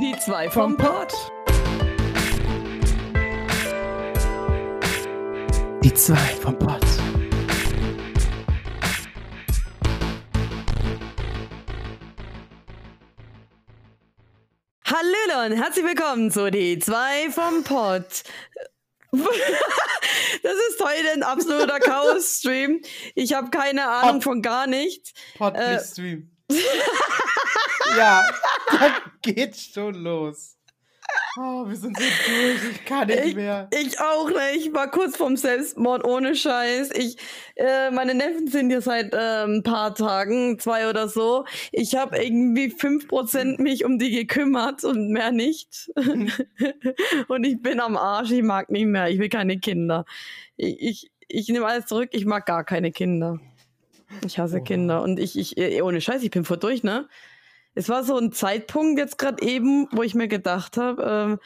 Die zwei vom Pott. Die zwei vom Pott. Hallöle und herzlich willkommen zu Die zwei vom Pott. Das ist heute ein absoluter Chaos-Stream. Ich habe keine Ahnung Pott. von gar nichts. Pott Äh. Stream. ja, dann geht's schon los. Oh, wir sind so durch, ich kann nicht Ich, mehr. ich auch nicht. Ich war kurz vorm Selbstmord ohne Scheiß. Ich, äh, meine Neffen sind hier seit äh, ein paar Tagen, zwei oder so. Ich habe irgendwie 5% mich um die gekümmert und mehr nicht. und ich bin am Arsch. Ich mag nicht mehr. Ich will keine Kinder. Ich, ich, ich nehme alles zurück. Ich mag gar keine Kinder. Ich hasse Oha. Kinder. Und ich, ich, äh, ohne Scheiß, ich bin voll durch, ne? Es war so ein Zeitpunkt jetzt gerade eben, wo ich mir gedacht habe,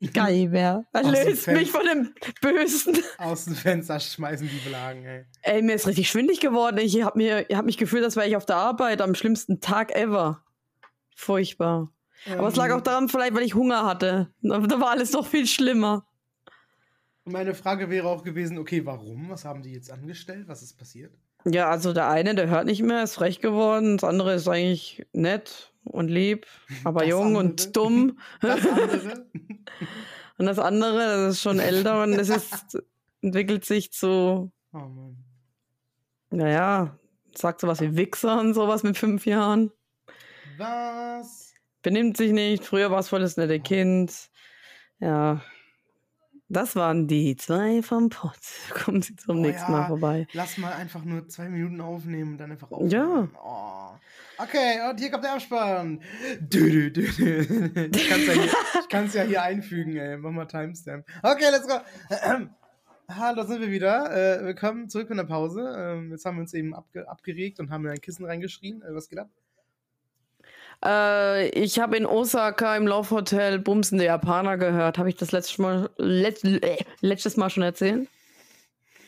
ähm, geil wäre. Aus dem Löst mich von dem Bösen. Aus dem Fenster schmeißen die Blagen, ey. Ey, mir ist richtig schwindig geworden. Ich habe mir, hab mich gefühlt, als wäre ich auf der Arbeit am schlimmsten Tag ever. Furchtbar. Aber es lag Ähm, auch daran, vielleicht, weil ich Hunger hatte. Da da war alles noch viel schlimmer. Meine Frage wäre auch gewesen, okay, warum? Was haben die jetzt angestellt? Was ist passiert? Ja, also der eine, der hört nicht mehr, ist frech geworden. Das andere ist eigentlich nett und lieb, aber Das jung andere? und dumm. Das? Und das andere, das ist schon älter und es ist, entwickelt sich zu, oh Mann. naja, sagt sowas wie Wichser und sowas mit fünf Jahren. Was? benimmt sich nicht. Früher war es voll das nette Kind. Ja. Das waren die zwei vom Pott. Kommen Sie zum Oh nächsten ja. Mal vorbei. Lass mal einfach nur zwei Minuten aufnehmen und dann einfach Ja. aufnehmen. Oh. Okay, und hier kommt der Abspann. Dü, dü, dü, dü. Ich kann es ja, hier- ja hier einfügen, ey. Mach mal Timestamp. Okay, let's go. Hallo, da sind wir wieder. Äh, willkommen zurück von der Pause. Ähm, jetzt haben wir uns eben abge abgeregt und haben in ein Kissen reingeschrien. Äh, was geht ab? Äh, ich habe in Osaka im Love Hotel bumsende Japaner gehört. Habe ich das letztes Mal, letzt, äh, letztes Mal schon erzählt?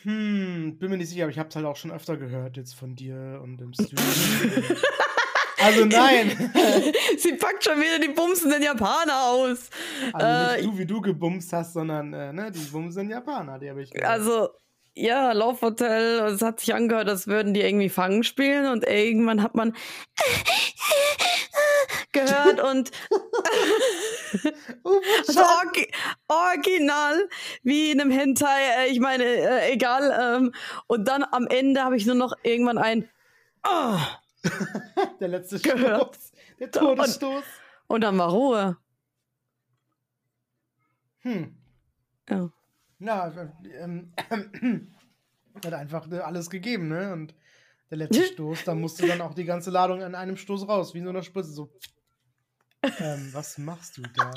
Hm, bin mir nicht sicher, aber ich hab's halt auch schon öfter gehört jetzt von dir und im Stream. also nein. Sie packt schon wieder die bumsenden Japaner aus. Also Äh, nicht du, wie du gebumst hast, sondern äh, ne, die bumsen Japaner, die habe ich gehört. Also, ja, Love Hotel, es hat sich angehört, als würden die irgendwie Fangen spielen und irgendwann hat man gehört und Oh, also orgi original wie in einem Hentai, äh, ich meine, äh, egal. Ähm, und dann am Ende habe ich nur noch irgendwann ein oh, der letzte gehört. Stoß. Der Todesstoß. und dann war Ruhe. Hm. Ja. Ja, ähm, hat einfach äh, alles gegeben, ne? Und der letzte Stoß, da musste dann auch die ganze Ladung an einem Stoß raus, wie in so einer Spritze. So. Ähm, was machst du da?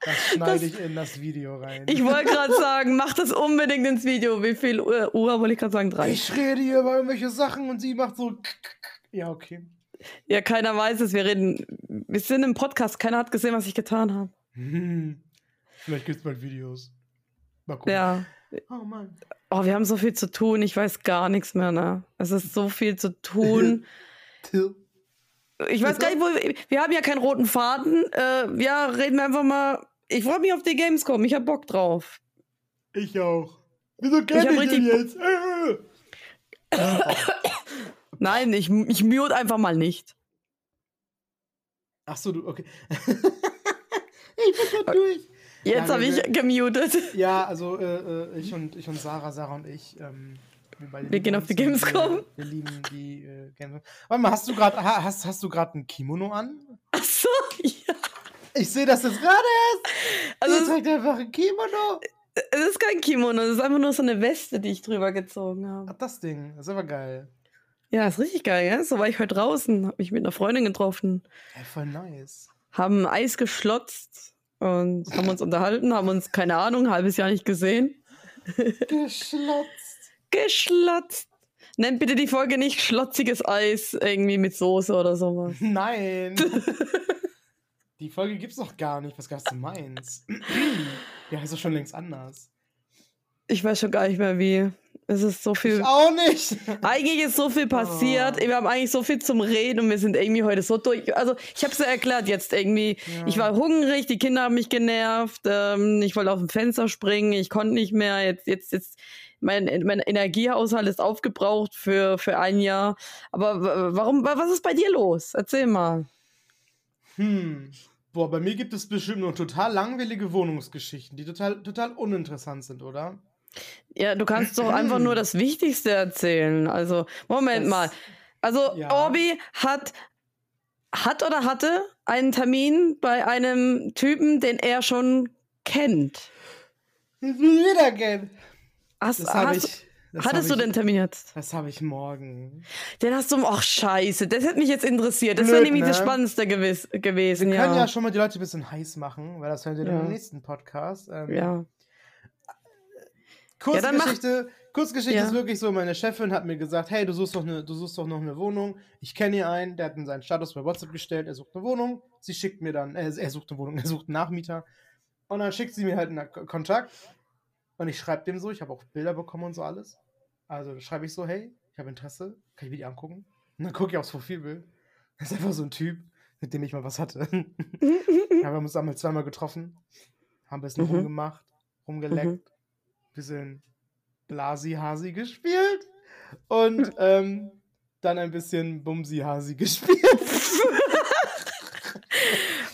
Das schneide ich in das Video rein. Ich wollte gerade sagen, mach das unbedingt ins Video. Wie viel Uhr, Uhr wollte ich gerade sagen? Drei. Ich rede hier über irgendwelche Sachen und sie macht so. Ja, okay. Ja, keiner weiß es. Wir reden. Wir sind im Podcast. Keiner hat gesehen, was ich getan habe. Hm. Vielleicht gibt's bald Videos. Mal gucken. Ja. Oh Mann. Oh, wir haben so viel zu tun. Ich weiß gar nichts mehr, ne? Es ist so viel zu tun. Ich weiß gar nicht, wo wir, wir haben ja keinen roten Faden. Äh, ja, reden wir einfach mal. Ich freue mich auf die Gamescom. Ich hab Bock drauf. Ich auch. Wieso Ich kenn hab ich, den richtig jetzt? Äh. Nein, ich, ich mute einfach mal nicht. Ach so, du, okay. ich bin schon durch. Jetzt habe ich gemutet. Ja, also äh, äh, ich und ich und Sarah, Sarah und ich, ähm, wir, Wir gehen auf die und Gamescom. Wir, wir lieben die äh, Gamescom. Warte mal, hast du gerade ha, hast, hast du gerade ein Kimono an? Ach so, ja. Ich sehe das jetzt gerade erst. Also Also es, zeigt einfach ein Kimono. es ist kein Kimono, es ist einfach nur so eine Weste, die ich drüber gezogen Ach, habe. das Ding, das ist aber geil. Ja, ist richtig geil, ja? So war ich heute draußen, habe mich mit einer Freundin getroffen. Ja, voll nice. haben Eis geschlotzt und haben uns unterhalten, haben uns, keine Ahnung, ein halbes Jahr nicht gesehen. Geschlotzt. Geschlotzt. Nennt bitte die Folge nicht schlotziges Eis irgendwie mit Soße oder sowas. Nein. die Folge gibt's doch gar nicht. Was gab's du meinst? ja, ist doch schon längst anders. Ich weiß schon gar nicht mehr wie. Es ist so viel. Ich auch nicht. Eigentlich ist so viel passiert. Oh. Wir haben eigentlich so viel zum Reden und wir sind irgendwie heute so durch. Also, ich habe es ja erklärt jetzt irgendwie. Ja. Ich war hungrig, die Kinder haben mich genervt. Ähm, ich wollte auf dem Fenster springen, ich konnte nicht mehr. Jetzt, jetzt, jetzt. Mein, mein Energiehaushalt ist aufgebraucht für, für ein Jahr. Aber warum, wa- was ist bei dir los? Erzähl mal. Hm. Boah, bei mir gibt es bestimmt noch total langweilige Wohnungsgeschichten, die total, total uninteressant sind, oder? Ja, du kannst doch einfach nur das Wichtigste erzählen. Also, Moment Das- mal. Also, Ja. Orbi hat, hat oder hatte einen Termin bei einem Typen, den er schon kennt. Wieder gehen. Hast, Das habe hast, ich. Das hattest du ich, den Termin jetzt? Das habe ich morgen. Den hast du, ach scheiße, das hätte mich jetzt interessiert. Das wäre nämlich das ne? Spannendste gewes gewesen, Wir ja. können ja schon mal die Leute ein bisschen heiß machen, weil das hören wir Ja. im nächsten Podcast. Ähm, ja. Kurze Ja, Kurzgeschichte Ja. ist wirklich so, meine Chefin hat mir gesagt, hey, du suchst doch eine, du suchst doch noch eine Wohnung. Ich kenne hier einen, der hat in seinen Status bei WhatsApp gestellt, er sucht eine Wohnung. Sie schickt mir dann, äh, er sucht eine Wohnung, er sucht einen Nachmieter. Und dann schickt sie mir halt einen Kontakt. Und ich schreibe dem so, ich habe auch Bilder bekommen und so alles. Also schreibe ich so, hey, ich habe Interesse, kann ich mir die angucken? Und dann gucke ich aufs Profilbild. Das ist einfach so ein Typ, mit dem ich mal was hatte. ja, wir haben uns einmal zweimal getroffen, haben ein bisschen Mhm. rumgemacht, rumgeleckt, Mhm. bisschen Blasi-Hasi gespielt und ähm, dann ein bisschen Bumsi-Hasi gespielt.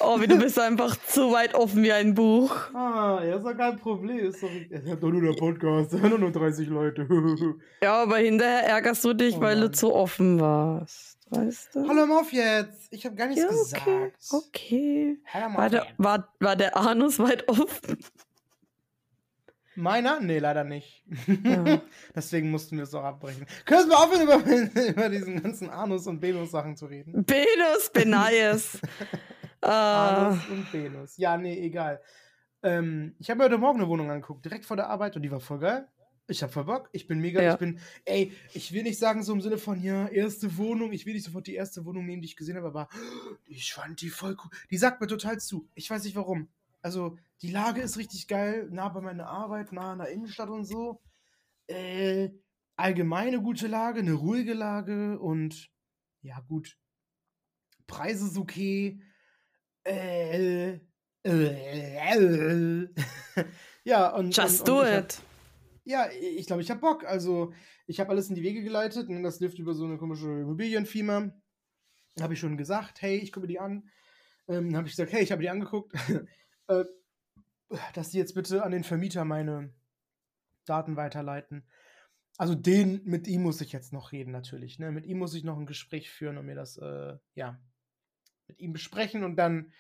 Orbi, du bist einfach zu weit offen wie ein Buch. ah, ja, ist doch kein Problem. Ist doch, ich hab doch nur der Podcast, nur nur 30 Leute. Ja, aber hinterher ärgerst du dich, Oh weil du zu offen warst. Weißt du? Hallo, mal auf jetzt. Ich habe gar nichts Ja, okay. gesagt. Okay. War der, war, war der Anus weit offen? Meiner? Nee, leider nicht. Ja. Deswegen mussten wir es auch abbrechen. Können wir aufhören, über, über diesen ganzen Anus- und Venus-Sachen zu reden? Benus, Benayes. Äh, Anus und Venus. Ja, nee, egal. Ähm, ich habe mir heute Morgen eine Wohnung angeguckt, direkt vor der Arbeit und die war voll geil. Ich hab voll Bock, ich bin mega, Ja. ich bin, ey, ich will nicht sagen so im Sinne von, ja, erste Wohnung, ich will nicht sofort die erste Wohnung nehmen, die ich gesehen habe, aber ich fand die voll cool. Die sagt mir total zu. Ich weiß nicht warum. Also, die Lage ist richtig geil, nah bei meiner Arbeit, nah an der Innenstadt und so. Äh, allgemeine gute Lage, eine ruhige Lage und ja, gut. Preis ist okay. Äh, äh, äh. ja, und. just und, do und ich hab- it. ja, ich glaube, ich habe Bock. Also, ich habe alles in die Wege geleitet. Und das lief über so eine komische Immobilienfirma. Habe ich schon gesagt, hey, ich gucke mir die an. Ähm, dann habe ich gesagt, hey, ich habe die angeguckt. äh, dass die jetzt bitte an den Vermieter meine Daten weiterleiten. Also den, mit ihm muss ich jetzt noch reden, natürlich. Ne? Mit ihm muss ich noch ein Gespräch führen und mir das, äh, ja, mit ihm besprechen und dann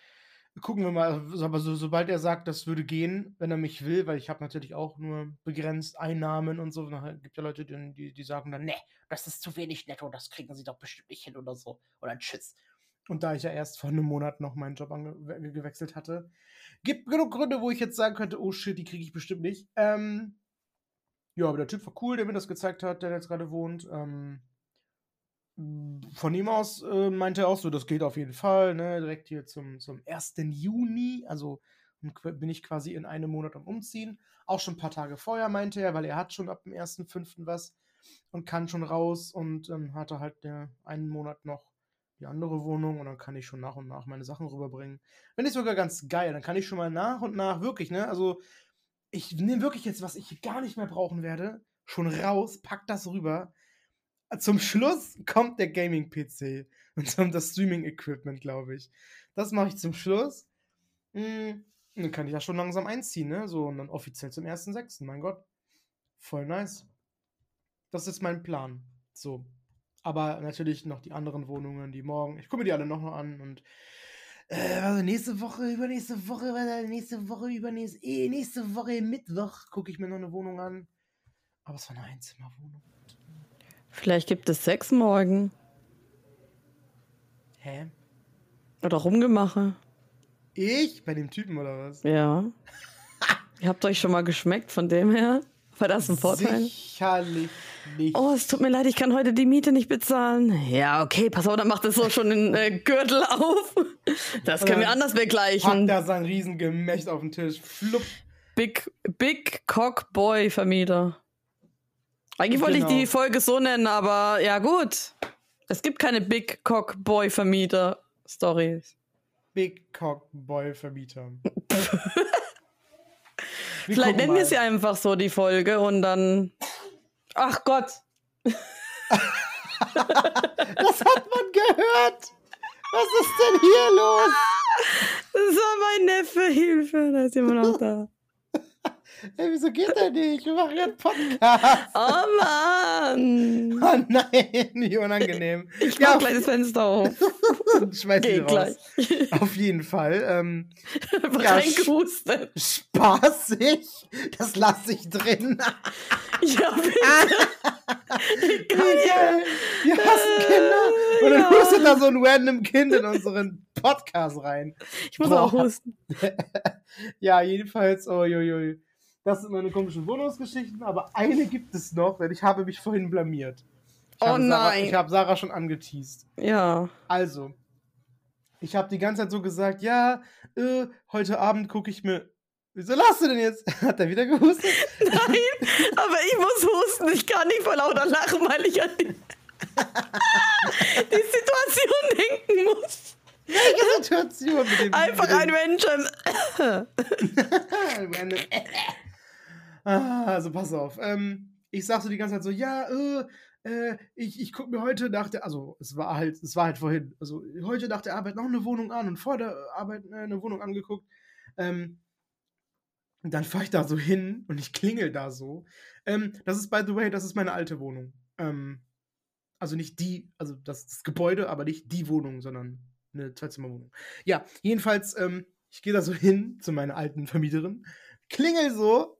gucken wir mal, aber so, sobald er sagt, das würde gehen, wenn er mich will, weil ich habe natürlich auch nur begrenzt Einnahmen und so. Dann gibt ja Leute, die, die, die sagen dann, ne, das ist zu wenig netto, das kriegen sie doch bestimmt nicht hin oder so. Oder tschüss. Und da ich ja erst vor einem Monat noch meinen Job ange gewechselt hatte, gibt genug Gründe, wo ich jetzt sagen könnte, oh shit, die kriege ich bestimmt nicht. Ähm, ja, aber der Typ war cool, der mir das gezeigt hat, der jetzt gerade wohnt. Ähm, von ihm aus äh, meinte er auch so, das geht auf jeden Fall, ne? Direkt hier zum, zum 1. Juni, also bin ich quasi in einem Monat am Umziehen. Auch schon ein paar Tage vorher, meinte er, weil er hat schon ab dem 1.5. was und kann schon raus und ähm, hatte halt äh, einen Monat noch die andere Wohnung und dann kann ich schon nach und nach meine Sachen rüberbringen. Wenn nicht sogar ganz geil, dann kann ich schon mal nach und nach wirklich, ne? Also ich nehme wirklich jetzt, was ich gar nicht mehr brauchen werde, schon raus, pack das rüber. Zum Schluss kommt der Gaming-PC und dann das Streaming-Equipment, glaube ich. Das mache ich zum Schluss. Hm, dann kann ich das schon langsam einziehen, ne? So, und dann offiziell zum 1.6. Mein Gott. Voll nice. Das ist mein Plan. So. Aber natürlich noch die anderen Wohnungen, die morgen. Ich gucke mir die alle noch mal an und äh, also nächste Woche, übernächste Woche, warte, nächste Woche, übernächste, eh, nächste Woche Mittwoch gucke ich mir noch eine Wohnung an. Aber es war eine Einzimmerwohnung. Vielleicht gibt es Sex morgen. Hä? Oder Rumgemache. Ich? Bei dem Typen oder was? Ja. Ihr habt euch schon mal geschmeckt von dem her? War das ein Vorteil? Sicherlich nicht. Oh, es tut mir leid, ich kann heute die Miete nicht bezahlen. Ja, okay, pass auf, dann macht es so schon den äh, Gürtel auf. Das können wir anders Packt begleichen. da sein Riesengemächt auf den Tisch. Flupp. Big, Big Cock Boy Vermieter. Eigentlich wollte ich Genau. die Folge so nennen, aber ja gut. Es gibt keine Big Cock Boy Vermieter Stories. Big Cock Boy Vermieter. Vielleicht nennen wir sie einfach so die Folge und dann. Ach Gott. Das hat man gehört. Was ist denn hier los? Das war mein Neffe. Hilfe, da ist jemand noch da. Ey, wieso geht der nicht? Wir machen ja einen Podcast. Oh Mann. Oh nein, wie unangenehm. Ich Ja, mach gleich das Fenster auf. schmeiß Geh raus. gleich. Auf jeden Fall. Ähm, Ja, reingehustet. spaßig. Das lasse ich drin. Ja, bitte. Geil. Wir hassen Kinder. Und dann Ja. hustet da so ein random Kind in unseren Podcast rein. Ich muss Boah. auch husten. Ja, jedenfalls, oh, jo, jo. Das sind meine komischen Wohnungsgeschichten, aber eine gibt es noch, denn ich habe mich vorhin blamiert. Ich Oh habe Sarah, nein. ich habe Sarah schon angeteased. Ja. Also, ich habe die ganze Zeit so gesagt, ja, äh, heute Abend gucke ich mir. Wieso lachst du denn jetzt? Hat er wieder gehustet? Nein, aber ich muss husten. Ich kann nicht vor lauter Lachen, weil ich an die, die Situation denken muss. Welche Situation mit dem Einfach mit ein Mensch. ah, also pass auf. Ähm, ich sag so die ganze Zeit so, ja, äh, äh, ich, ich gucke mir heute nach der, also es war halt, es war halt vorhin, also heute nach der Arbeit noch eine Wohnung an und vor der Arbeit äh, eine Wohnung angeguckt. Ähm, und dann fahre ich da so hin und ich klingel da so. Ähm, das ist, by the way, das ist meine alte Wohnung. Ähm, also nicht die, also das, das Gebäude, aber nicht die Wohnung, sondern eine Zweizimmerwohnung. Ja, jedenfalls, ähm, ich gehe da so hin zu meiner alten Vermieterin, klingel so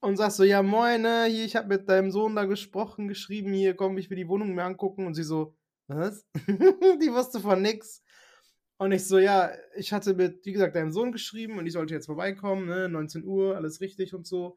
und sag so, ja moin, ne, hier, ich habe mit deinem Sohn da gesprochen, geschrieben, hier, komm, ich will die Wohnung mir angucken. Und sie so, was? die wusste von nix. Und ich so, ja, ich hatte mit, wie gesagt, deinem Sohn geschrieben und ich sollte jetzt vorbeikommen, ne, 19 Uhr, alles richtig und so.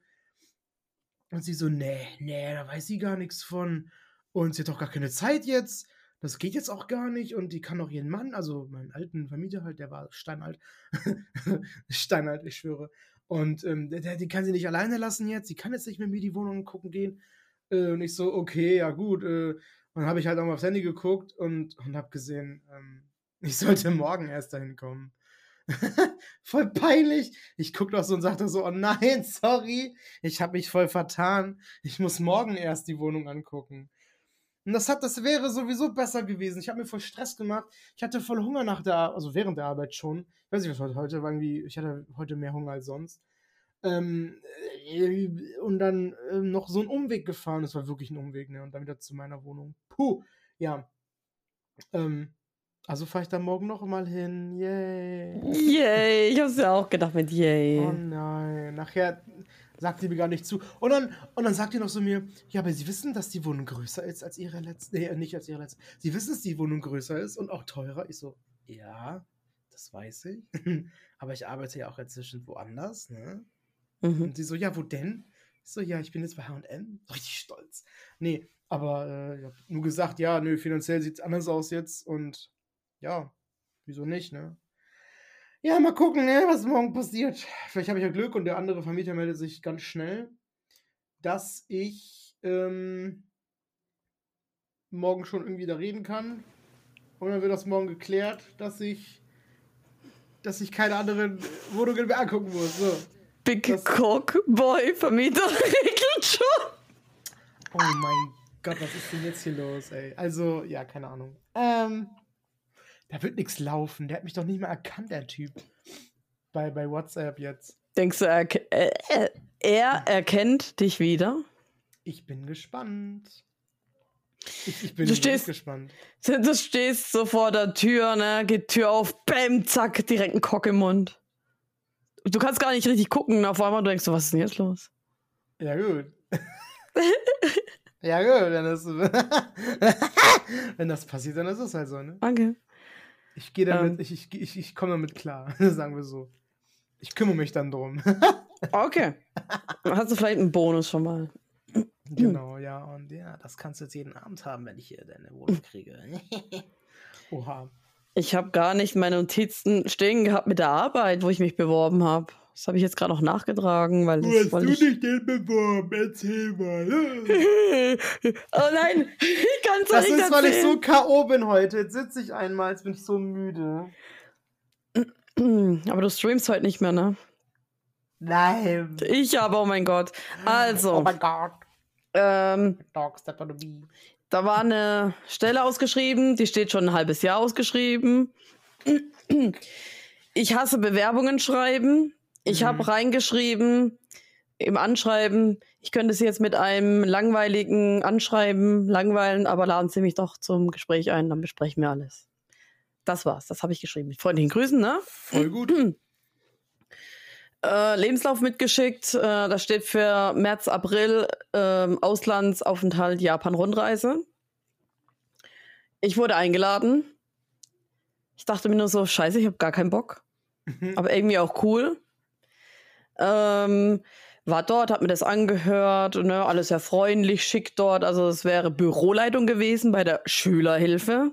Und sie so, nee, nee, da weiß sie gar nichts von. Und sie hat doch gar keine Zeit jetzt. Das geht jetzt auch gar nicht. Und die kann doch ihren Mann, also meinen alten Vermieter halt, der war steinalt. steinalt, ich schwöre. Und ähm, der, die kann sie nicht alleine lassen jetzt. Sie kann jetzt nicht mit mir die Wohnung gucken gehen. Äh, und ich so, okay, ja gut. Äh, und dann habe ich halt auch mal aufs Handy geguckt und, und habe gesehen, ähm, ich sollte morgen erst dahin kommen. voll peinlich. Ich gucke doch so und sagte so, oh nein, sorry, ich habe mich voll vertan. Ich muss morgen erst die Wohnung angucken. Und das hat, das wäre sowieso besser gewesen. Ich habe mir voll Stress gemacht. Ich hatte voll Hunger nach der, Ar- also während der Arbeit schon. Ich weiß nicht, was heute, heute war irgendwie, ich hatte heute mehr Hunger als sonst. Ähm, äh, und dann ähm, noch so einen Umweg gefahren. Das war wirklich ein Umweg, ne? Und dann wieder zu meiner Wohnung. Puh, ja. Ähm, also fahre ich da morgen noch mal hin. Yay. Yay, ich hab's ja auch gedacht mit Yay. Oh nein, nachher sagt die mir gar nicht zu. Und dann, und dann sagt die noch so mir, ja, aber Sie wissen, dass die Wohnung größer ist als Ihre letzte. Nee, nicht als Ihre letzte. Sie wissen, dass die Wohnung größer ist und auch teurer. Ich so, ja, das weiß ich. aber ich arbeite ja auch inzwischen woanders, ne? Mhm. Und sie so, ja, wo denn? Ich so, ja, ich bin jetzt bei HM. Richtig stolz. Nee, aber äh, ich hab nur gesagt, ja, nö, finanziell sieht es anders aus jetzt und ja, wieso nicht, ne? Ja, mal gucken, ne, was morgen passiert. Vielleicht habe ich ja Glück und der andere Vermieter meldet sich ganz schnell, dass ich ähm, morgen schon irgendwie da reden kann. Und dann wird das morgen geklärt, dass ich, dass ich keine anderen Wohnungen mehr angucken muss. So. Big das- Cock Boy Vermieter regelt schon. Oh mein Gott, was ist denn jetzt hier los, ey? Also, ja, keine Ahnung. Ähm, da wird nichts laufen. Der hat mich doch nicht mehr erkannt, der Typ. Bei, bei WhatsApp jetzt. Denkst du, er, äh, äh, er erkennt dich wieder? Ich bin gespannt. Ich, ich bin Du stehst- gespannt. Du stehst so vor der Tür, ne? Geht Tür auf, bäm, zack, direkt ein Kock im Mund. Du kannst gar nicht richtig gucken, auf einmal du denkst du, was ist denn jetzt los? Ja, gut. ja, gut, wenn das, wenn das passiert, dann ist es halt so, ne? Danke. Ich gehe damit, Ähm. ich, ich, ich, ich komme damit klar, sagen wir so. Ich kümmere mich dann drum. Okay. Dann hast du vielleicht einen Bonus schon mal. genau, ja, und ja, das kannst du jetzt jeden Abend haben, wenn ich hier deine Wohnung kriege. Oha. Ich habe gar nicht meine Notizen stehen gehabt mit der Arbeit, wo ich mich beworben habe. Das habe ich jetzt gerade noch nachgetragen, weil Wo das hast du ich. dich denn beworben? Erzähl mal. oh nein, ich kann es Das nicht ist, weil ich so erzählen. K.O. bin heute. Jetzt sitze ich einmal, jetzt bin ich so müde. Aber du streamst heute nicht mehr, ne? Nein. Ich aber, oh mein Gott. Also, Oh mein Gott. ähm, da war eine Stelle ausgeschrieben, die steht schon ein halbes Jahr ausgeschrieben. Ich hasse Bewerbungen schreiben. Ich Mhm. habe reingeschrieben im Anschreiben, ich könnte Sie jetzt mit einem langweiligen Anschreiben langweilen, aber laden Sie mich doch zum Gespräch ein, dann besprechen wir alles. Das war's, das habe ich geschrieben. Mit freundlichen Grüßen, ne? Voll gut. Äh, Lebenslauf mitgeschickt. Äh, das steht für März, April, ähm, Auslandsaufenthalt, Japan-Rundreise. Ich wurde eingeladen. Ich dachte mir nur so, scheiße, ich habe gar keinen Bock. Aber irgendwie auch cool. Ähm, war dort, hab mir das angehört, ne, alles sehr freundlich, schick dort. Also es wäre Büroleitung gewesen bei der Schülerhilfe.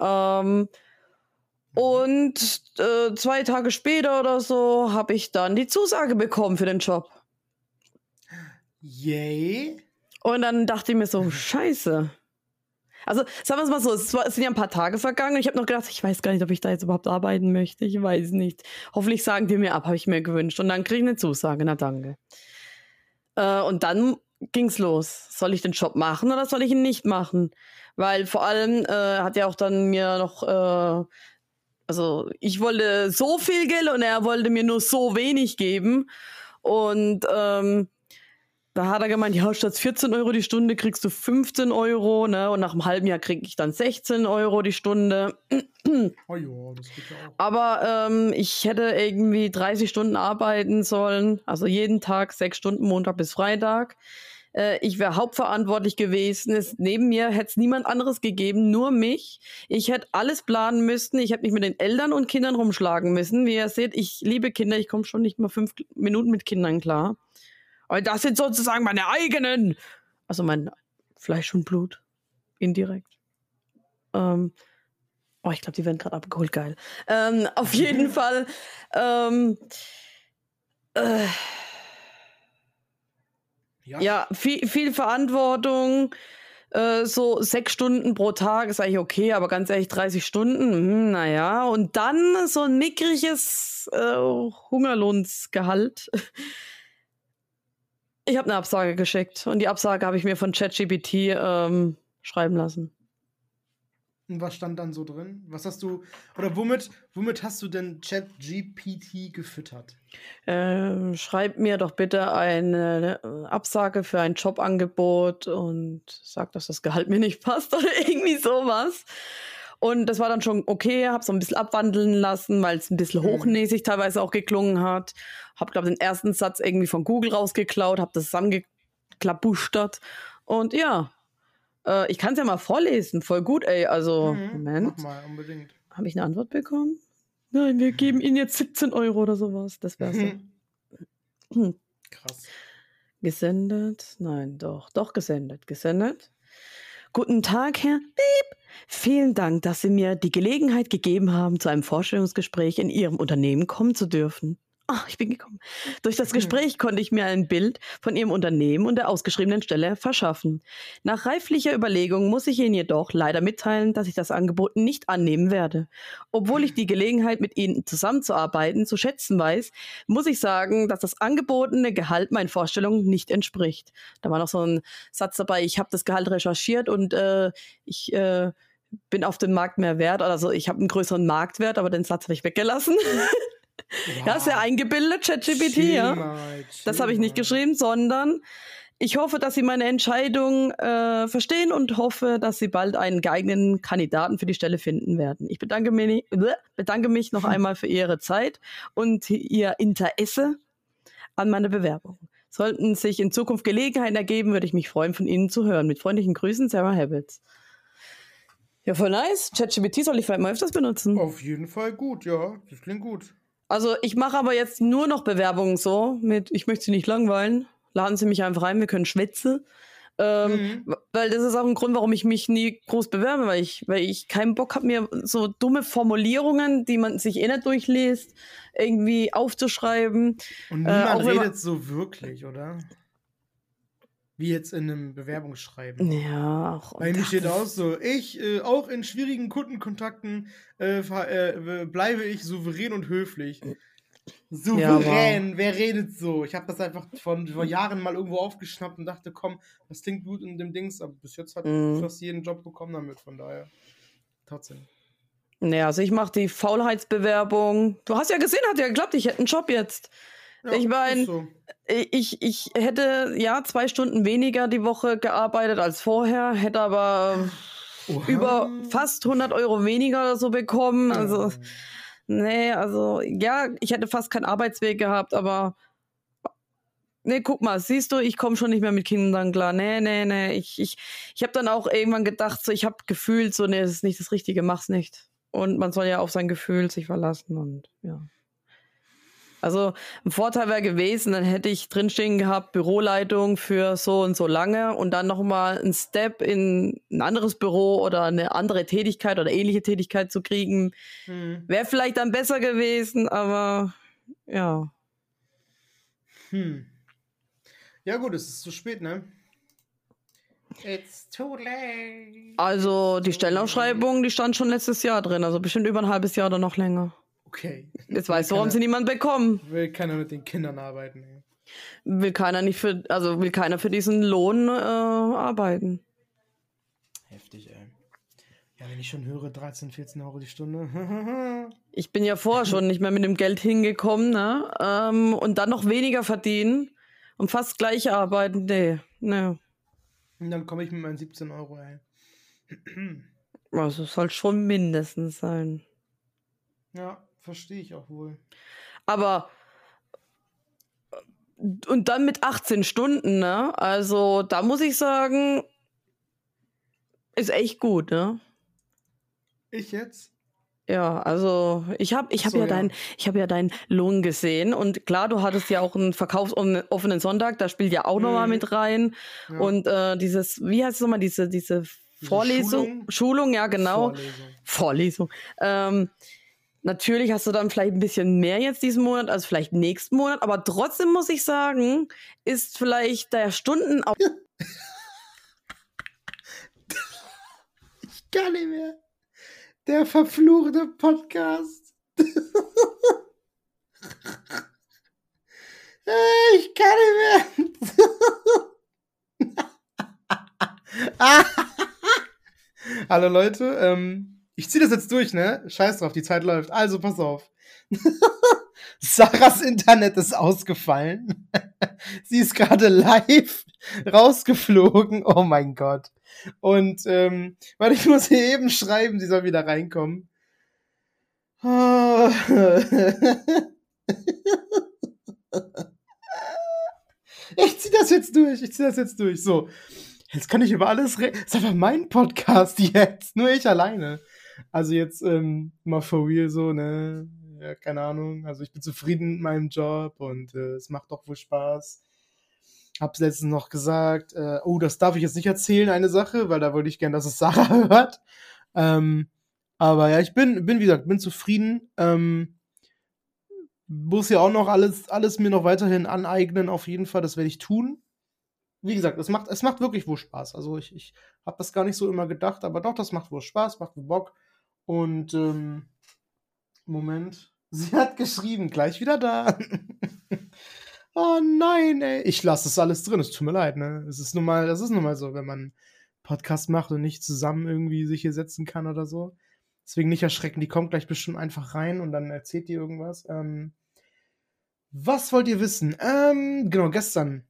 Ähm, und äh, zwei Tage später oder so habe ich dann die Zusage bekommen für den Job. Yay. Und dann dachte ich mir so, scheiße. Also sagen wir es mal so, es, war, es sind ja ein paar Tage vergangen und ich habe noch gedacht, ich weiß gar nicht, ob ich da jetzt überhaupt arbeiten möchte. Ich weiß nicht. Hoffentlich sagen die mir ab, habe ich mir gewünscht. Und dann kriege ich eine Zusage, na danke. Äh, und dann ging's los. Soll ich den Job machen oder soll ich ihn nicht machen? Weil vor allem äh, hat er auch dann mir noch, äh, also ich wollte so viel Geld und er wollte mir nur so wenig geben. Und ähm, da hat er gemeint, ja, statt 14 Euro die Stunde kriegst du 15 Euro, ne? Und nach einem halben Jahr krieg ich dann 16 Euro die Stunde. Oh ja, das geht ja auch. Aber ähm, ich hätte irgendwie 30 Stunden arbeiten sollen, also jeden Tag sechs Stunden, Montag bis Freitag. Äh, ich wäre hauptverantwortlich gewesen. Es, neben mir hätte es niemand anderes gegeben, nur mich. Ich hätte alles planen müssen. Ich hätte mich mit den Eltern und Kindern rumschlagen müssen. Wie ihr seht, ich liebe Kinder. Ich komme schon nicht mal fünf Minuten mit Kindern klar. Aber das sind sozusagen meine eigenen. Also mein Fleisch und Blut. Indirekt. Ähm, oh, ich glaube, die werden gerade abgeholt. Geil. Ähm, auf jeden Fall. Ähm, äh, Ja. ja, viel, viel Verantwortung. Äh, so sechs Stunden pro Tag ist eigentlich okay, aber ganz ehrlich, 30 Stunden, hm, naja. Und dann so ein mickriges äh, Hungerlohnsgehalt. Ich habe eine Absage geschickt und die Absage habe ich mir von ChatGPT ähm, schreiben lassen. Und was stand dann so drin? Was hast du, oder womit, womit hast du denn ChatGPT gefüttert? Äh, schreib mir doch bitte eine äh, Absage für ein Jobangebot und sag, dass das Gehalt mir nicht passt oder irgendwie sowas. Und das war dann schon okay, hab so ein bisschen abwandeln lassen, weil es ein bisschen Mhm. hochnäsig teilweise auch geklungen hat. Hab, glaube den ersten Satz irgendwie von Google rausgeklaut, hab das zusammengeklabustert. Und ja, äh, ich kann es ja mal vorlesen. Voll gut, ey. Also, Mhm, Moment. Mach mal, unbedingt. Habe ich eine Antwort bekommen? Nein, wir geben Ihnen jetzt 17 Euro oder sowas. Das wär's. doch. Mhm. Hm. Krass. Gesendet? Nein, doch, doch gesendet. Gesendet. Guten Tag, Herr Piep. Vielen Dank, dass Sie mir die Gelegenheit gegeben haben, zu einem Vorstellungsgespräch in Ihrem Unternehmen kommen zu dürfen. Ah, ich bin gekommen. Durch das Hm. Gespräch konnte ich mir ein Bild von Ihrem Unternehmen und der ausgeschriebenen Stelle verschaffen. Nach reiflicher Überlegung muss ich Ihnen jedoch leider mitteilen, dass ich das Angebot nicht annehmen werde. Obwohl ich die Gelegenheit, mit Ihnen zusammenzuarbeiten, zu schätzen weiß, muss ich sagen, dass das angebotene Gehalt meinen Vorstellungen nicht entspricht. Da war noch so ein Satz dabei, ich habe das Gehalt recherchiert und äh, ich äh, bin auf dem Markt mehr wert. Also ich habe einen größeren Marktwert, aber den Satz habe ich weggelassen. Ja, sehr eingebildet, ChatGPT, ja. mal, Das habe ich nicht geschrieben, sondern ich hoffe, dass Sie meine Entscheidung äh, verstehen und hoffe, dass Sie bald einen geeigneten Kandidaten für die Stelle finden werden. Ich bedanke mich, bedanke mich noch einmal für Ihre Zeit und Ihr Interesse an meiner Bewerbung. Sollten sich in Zukunft Gelegenheiten ergeben, würde ich mich freuen, von Ihnen zu hören. Mit freundlichen Grüßen, Sarah Habits. Ja, voll nice. ChatGPT soll ich vielleicht mal öfters benutzen. Auf jeden Fall gut, ja. Das klingt gut. Also ich mache aber jetzt nur noch Bewerbungen so mit, ich möchte Sie nicht langweilen, laden Sie mich einfach ein, wir können schwätzen. Ähm, Mhm. Weil das ist auch ein Grund, warum ich mich nie groß bewerbe, weil ich, weil ich keinen Bock habe, mir so dumme Formulierungen, die man sich eh nicht durchliest, irgendwie aufzuschreiben. Und Äh, niemand auch wenn man- redet so wirklich, oder? Wie jetzt in einem Bewerbungsschreiben. Ja, auch. Bei mir steht auch so, ich, äh, auch in schwierigen Kundenkontakten äh, äh, bleibe ich souverän und höflich. Souverän, wer redet so? Ich habe das einfach von, vor Jahren mal irgendwo aufgeschnappt und dachte, komm, das klingt gut in dem Dings, aber bis jetzt hat Mhm. fast jeden Job bekommen damit, von daher. Trotzdem. Nee, also ich mache die Faulheitsbewerbung. Du hast ja gesehen, hat ja geklappt, ich hätte einen Job jetzt. Ich mein, ist so. Ich, ich hätte ja zwei Stunden weniger die Woche gearbeitet als vorher, hätte aber Oha. über fast 100 Euro weniger oder so bekommen. Also, nee, also, ja, ich hätte fast keinen Arbeitsweg gehabt, aber. Nee, guck mal, siehst du, ich komme schon nicht mehr mit Kindern klar. Nee, nee, nee. Ich, ich, ich habe dann auch irgendwann gedacht, so, ich habe gefühlt, so, nee, das ist nicht das Richtige, mach's nicht. Und man soll ja auf sein Gefühl sich verlassen und ja. Also ein Vorteil wäre gewesen, dann hätte ich drinstehen gehabt, Büroleitung für so und so lange und dann nochmal ein Step in ein anderes Büro oder eine andere Tätigkeit oder ähnliche Tätigkeit zu kriegen. Hm. Wäre vielleicht dann besser gewesen, aber ja. Hm. Ja, gut, es ist zu spät, ne? It's too late. Also die Stellenausschreibung, die stand schon letztes Jahr drin, also bestimmt über ein halbes Jahr oder noch länger. Okay. Jetzt weißt du, warum keiner, sie niemand bekommen. Will keiner mit den Kindern arbeiten, ey. Will keiner nicht für, also will keiner für diesen Lohn äh, arbeiten. Heftig, ey. Ja, wenn ich schon höre, 13, 14 Euro die Stunde. Ich bin ja vorher schon nicht mehr mit dem Geld hingekommen, ne? Ähm, und dann noch weniger verdienen und fast gleich arbeiten. Nee, nee. Und dann komme ich mit meinen 17 Euro, ey. Also es soll schon mindestens sein. Ja, verstehe ich auch wohl. Aber und dann mit 18 Stunden, ne? Also da muss ich sagen, ist echt gut, ne? Ich jetzt? Ja, also ich habe ich hab So, ja, ja. dein ich habe ja deinen Lohn gesehen und klar, du hattest ja auch einen verkaufsoffenen Sonntag, da spielt ja auch Mhm. mit rein Ja. und äh, dieses wie heißt es nochmal diese diese Vorlesung Schulung? Schulung, ja genau Vorlesung. Vorlesung. Ähm, natürlich hast du dann vielleicht ein bisschen mehr jetzt diesen Monat als vielleicht nächsten Monat, aber trotzdem muss ich sagen, ist vielleicht der Stunden Ich kann nicht mehr. Der verfluchte Podcast. ich kann nicht mehr. Hallo Leute, ähm, ich ziehe das jetzt durch, ne? Scheiß drauf, die Zeit läuft. Also pass auf. Sarahs Internet ist ausgefallen. Sie ist gerade live rausgeflogen. Oh mein Gott. Und ähm, weil ich muss hier eben schreiben, sie soll wieder reinkommen. Ah. Ich zieh das jetzt durch, ich zieh das jetzt durch. So, jetzt kann ich über alles reden. Ist einfach mein Podcast jetzt, nur ich alleine. Also jetzt ähm, mal for real so, ne? Ja, keine Ahnung. Also ich bin zufrieden mit meinem Job und äh, es macht doch wohl Spaß. Hab's letztens noch gesagt, äh, oh, das darf ich jetzt nicht erzählen, eine Sache, weil da wollte ich gern, dass es Sarah hört. Ähm, aber ja, ich bin, bin, wie gesagt, bin zufrieden. Ähm, muss ja auch noch alles, alles mir noch weiterhin aneignen, auf jeden Fall, das werde ich tun. Wie gesagt, es macht, es macht wirklich wohl Spaß. Also ich, ich habe das gar nicht so immer gedacht, aber doch, das macht wohl Spaß, macht wohl Bock. Und ähm, Moment. Sie hat geschrieben, gleich wieder da. oh nein, ey. Ich lasse das alles drin. Es tut mir leid, ne? Es ist nun mal, das ist nun mal so, wenn man Podcast macht und nicht zusammen irgendwie sich hier setzen kann oder so. Deswegen nicht erschrecken, die kommt gleich bestimmt einfach rein und dann erzählt die irgendwas. Ähm, was wollt ihr wissen? Ähm, genau, gestern.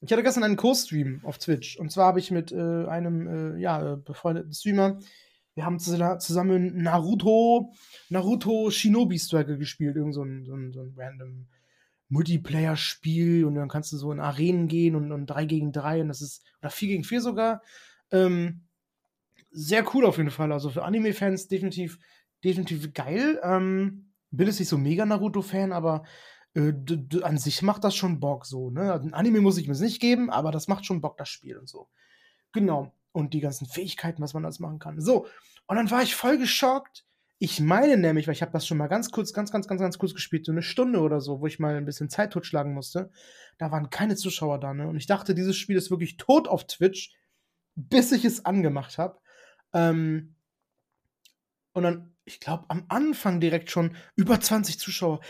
Ich hatte gestern einen Co-Stream auf Twitch. Und zwar habe ich mit äh, einem, äh, ja, äh, befreundeten Streamer, wir haben zus- zusammen Naruto, Naruto Shinobi Struggle gespielt. Irgend so ein, so ein, so ein random Multiplayer-Spiel. Und dann kannst du so in Arenen gehen und, und 3 gegen 3 und das ist, oder 4 gegen 4 sogar. Ähm, sehr cool auf jeden Fall. Also für Anime-Fans definitiv, definitiv geil. Ähm, bin jetzt nicht so mega Naruto-Fan, aber äh, an sich macht das schon Bock so, ne? Also, ein Anime muss ich mir nicht geben, aber das macht schon Bock, das Spiel und so. Genau. Und die ganzen Fähigkeiten, was man alles machen kann. So. Und dann war ich voll geschockt. Ich meine nämlich, weil ich habe das schon mal ganz kurz, ganz, ganz, ganz, ganz kurz gespielt, so eine Stunde oder so, wo ich mal ein bisschen Zeit totschlagen musste. Da waren keine Zuschauer da, ne? Und ich dachte, dieses Spiel ist wirklich tot auf Twitch, bis ich es angemacht habe. Ähm, und dann, ich glaube, am Anfang direkt schon über 20 Zuschauer.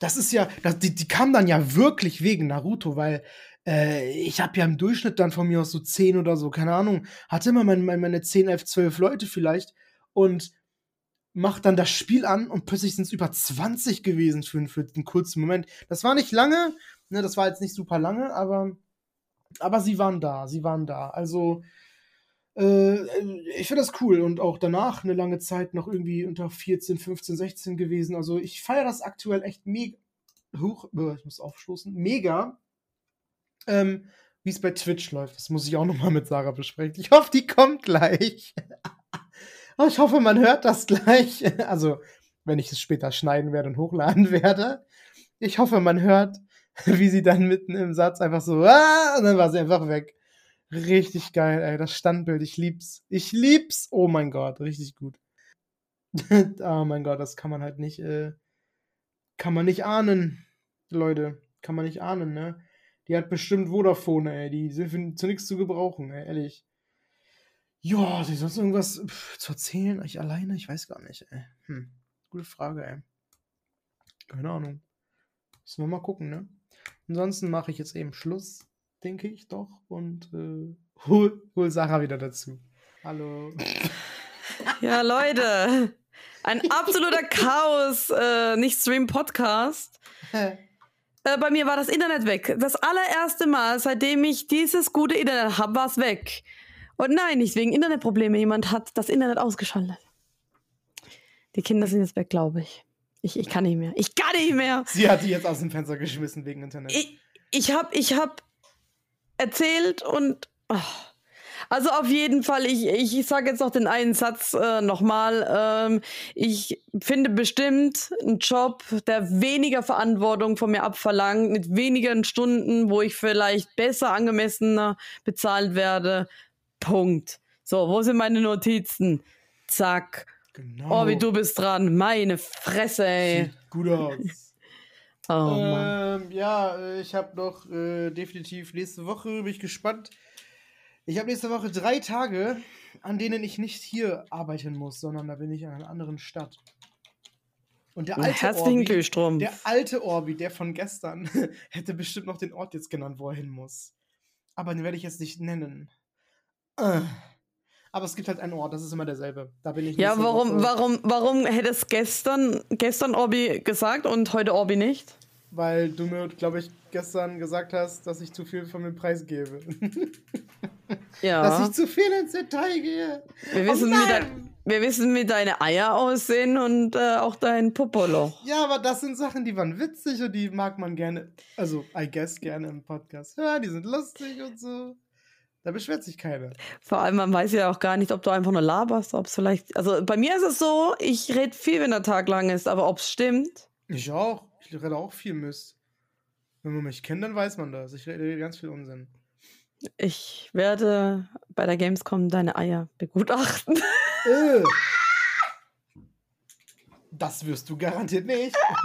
Das ist ja, das, die, die kamen dann ja wirklich wegen Naruto, weil äh, ich habe ja im Durchschnitt dann von mir aus so 10 oder so, keine Ahnung, hatte immer meine, meine 10, 11, 12 Leute vielleicht und macht dann das Spiel an und plötzlich sind es über 20 gewesen für, für einen kurzen Moment. Das war nicht lange, ne, das war jetzt nicht super lange, aber, aber sie waren da, sie waren da. Also, äh, ich finde das cool und auch danach eine lange Zeit noch irgendwie unter 14, 15, 16 gewesen. Also ich feiere das aktuell echt mega. Huch, äh, ich muss aufstoßen. Mega. Ähm, wie es bei Twitch läuft. Das muss ich auch nochmal mit Sarah besprechen. Ich hoffe, die kommt gleich. ich hoffe, man hört das gleich. Also, wenn ich es später schneiden werde und hochladen werde. Ich hoffe, man hört, wie sie dann mitten im Satz einfach so, ah, und dann war sie einfach weg. Richtig geil, ey. Das Standbild, ich lieb's. Ich lieb's. Oh mein Gott, richtig gut. oh mein Gott, das kann man halt nicht, äh, kann man nicht ahnen, Leute. Kann man nicht ahnen, ne? Die hat bestimmt Vodafone, ey. Die sind für, zu nichts zu gebrauchen, ey, ehrlich. Ja, sie sonst irgendwas pff, zu erzählen? Ich alleine? Ich weiß gar nicht, ey. Hm. Gute Frage, ey. Keine Ahnung. Müssen wir mal gucken, ne? Ansonsten mache ich jetzt eben Schluss denke ich doch. Und äh, hol, hol Sarah wieder dazu. Hallo. Ja, Leute. Ein absoluter Chaos, äh, nicht Stream-Podcast. äh, bei mir war das Internet weg. Das allererste Mal, seitdem ich dieses gute Internet habe, war es weg. Und nein, nicht wegen Internetprobleme. Jemand hat das Internet ausgeschaltet. Die Kinder sind jetzt weg, glaube ich. ich. Ich kann nicht mehr. Ich kann nicht mehr. Sie hat die jetzt aus dem Fenster geschmissen wegen Internet. Ich, ich habe ich hab erzählt und. Oh. Also auf jeden Fall, ich, ich sage jetzt noch den einen Satz äh, nochmal. Ähm, ich finde bestimmt einen Job, der weniger Verantwortung von mir abverlangt, mit weniger Stunden, wo ich vielleicht besser angemessener bezahlt werde. Punkt. So, wo sind meine Notizen? Zack. Genau. Oh, wie du bist dran. Meine Fresse, ey. Sieht gut aus. Oh, ähm, ja, äh, ich habe noch äh, definitiv nächste Woche, bin ich gespannt. Ich habe nächste Woche drei Tage, an denen ich nicht hier arbeiten muss, sondern da bin ich in einer anderen Stadt. Und der alte Orbi, der alte Orbi, der von gestern, hätte bestimmt noch den Ort jetzt genannt, wo er hin muss. Aber den werde ich jetzt nicht nennen. Äh. Aber es gibt halt einen Ort, das ist immer derselbe. Da bin ich. Ja, warum, warum, warum hätte es gestern, gestern Orbi gesagt und heute Orbi nicht? Weil du mir, glaube ich, gestern gesagt hast, dass ich zu viel von mir preisgebe. ja. Dass ich zu viel ins Detail gehe. Wir oh wissen, wie, dein, wir wissen, wie deine Eier aussehen und äh, auch dein Popoloch. Ja, aber das sind Sachen, die waren witzig und die mag man gerne, also I guess gerne im Podcast. Ja, die sind lustig und so. Da beschwert sich keiner. Vor allem, man weiß ja auch gar nicht, ob du einfach nur laberst, ob es vielleicht. Also bei mir ist es so, ich rede viel, wenn der Tag lang ist, aber ob es stimmt. Ich auch. Ich rede auch viel Mist. Wenn man mich kennt, dann weiß man das. Ich rede ganz viel Unsinn. Ich werde bei der Gamescom deine Eier begutachten. Äh. Das wirst du garantiert nicht.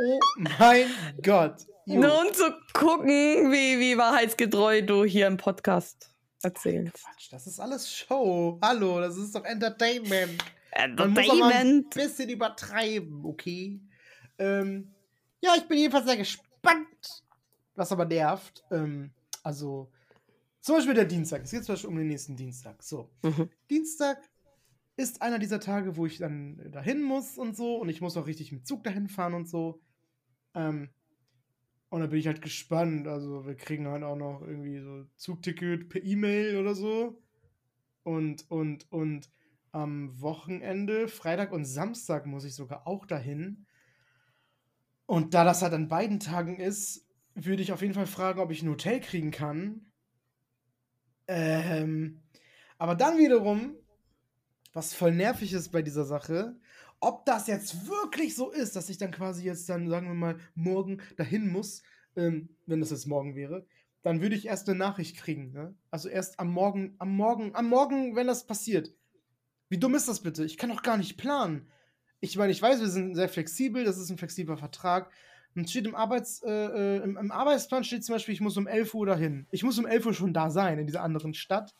oh mein Gott. Nur um zu gucken, wie, wie wahrheitsgetreu du hier im Podcast erzählst. Quatsch, das ist alles Show. Hallo, das ist doch Entertainment. Entertainment. Man muss ein bisschen übertreiben, okay? Ähm, ja, ich bin jedenfalls sehr gespannt, was aber nervt. Ähm, also, zum Beispiel der Dienstag. Es geht zum Beispiel um den nächsten Dienstag. So, mhm. Dienstag ist einer dieser Tage, wo ich dann dahin muss und so. Und ich muss auch richtig mit Zug dahin fahren und so. Ähm, und da bin ich halt gespannt. Also, wir kriegen halt auch noch irgendwie so Zugticket per E-Mail oder so. Und, und, und am Wochenende, Freitag und Samstag, muss ich sogar auch dahin. Und da das halt an beiden Tagen ist, würde ich auf jeden Fall fragen, ob ich ein Hotel kriegen kann. Ähm, aber dann wiederum was voll nervig ist bei dieser Sache, ob das jetzt wirklich so ist, dass ich dann quasi jetzt dann, sagen wir mal, morgen dahin muss, ähm, wenn das jetzt morgen wäre, dann würde ich erst eine Nachricht kriegen. Ne? Also erst am Morgen, am Morgen, am Morgen, wenn das passiert. Wie dumm ist das bitte? Ich kann doch gar nicht planen. Ich meine, ich weiß, wir sind sehr flexibel, das ist ein flexibler Vertrag. Und steht im, Arbeits, äh, äh im, im, Arbeitsplan steht zum Beispiel, ich muss um 11 Uhr dahin. Ich muss um 11 Uhr schon da sein, in dieser anderen Stadt.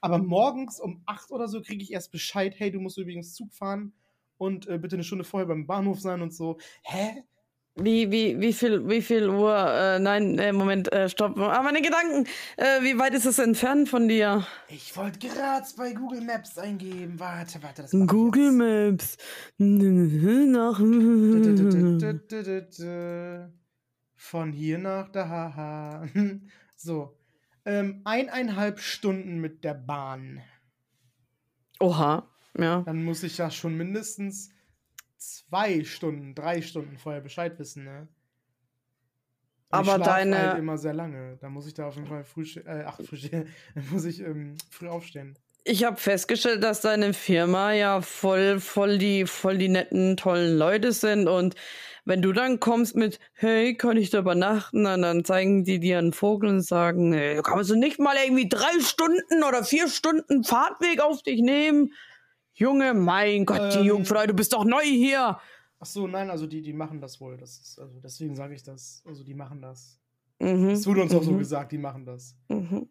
Aber morgens um 8 oder so kriege ich erst Bescheid, hey, du musst übrigens Zug fahren und äh, bitte eine Stunde vorher beim Bahnhof sein und so. Hä? Wie, wie, wie viel, wie viel Uhr? Äh, nein, äh, Moment, äh, stopp. Ah, meine Gedanken. Äh, wie weit ist es entfernt von dir? Ich wollte gerade bei Google Maps eingeben. Warte, warte, das Google Maps. Nach. Von hier nach da. Haha. So. Ähm, eineinhalb Stunden mit der Bahn. Oha, ja. Dann muss ich ja schon mindestens zwei Stunden, drei Stunden vorher Bescheid wissen, ne? Und Aber deine. Halt immer sehr lange. Da muss ich da auf jeden Fall früh, äh, ach, früh, muss ich ähm, früh aufstehen. Ich habe festgestellt, dass deine Firma ja voll, voll die, voll die netten, tollen Leute sind und wenn du dann kommst mit, hey, kann ich da übernachten? Und dann zeigen die dir einen Vogel und sagen, hey, kannst du nicht mal irgendwie drei Stunden oder vier Stunden Fahrtweg auf dich nehmen? Junge, mein Gott, die ähm, Jungfrau, du bist doch neu hier. Ach so, nein, also die, die machen das wohl. Das ist, also deswegen sage ich das. Also die machen das. Mhm. Es wurde uns mhm. auch so mhm. gesagt, die machen das. Mhm.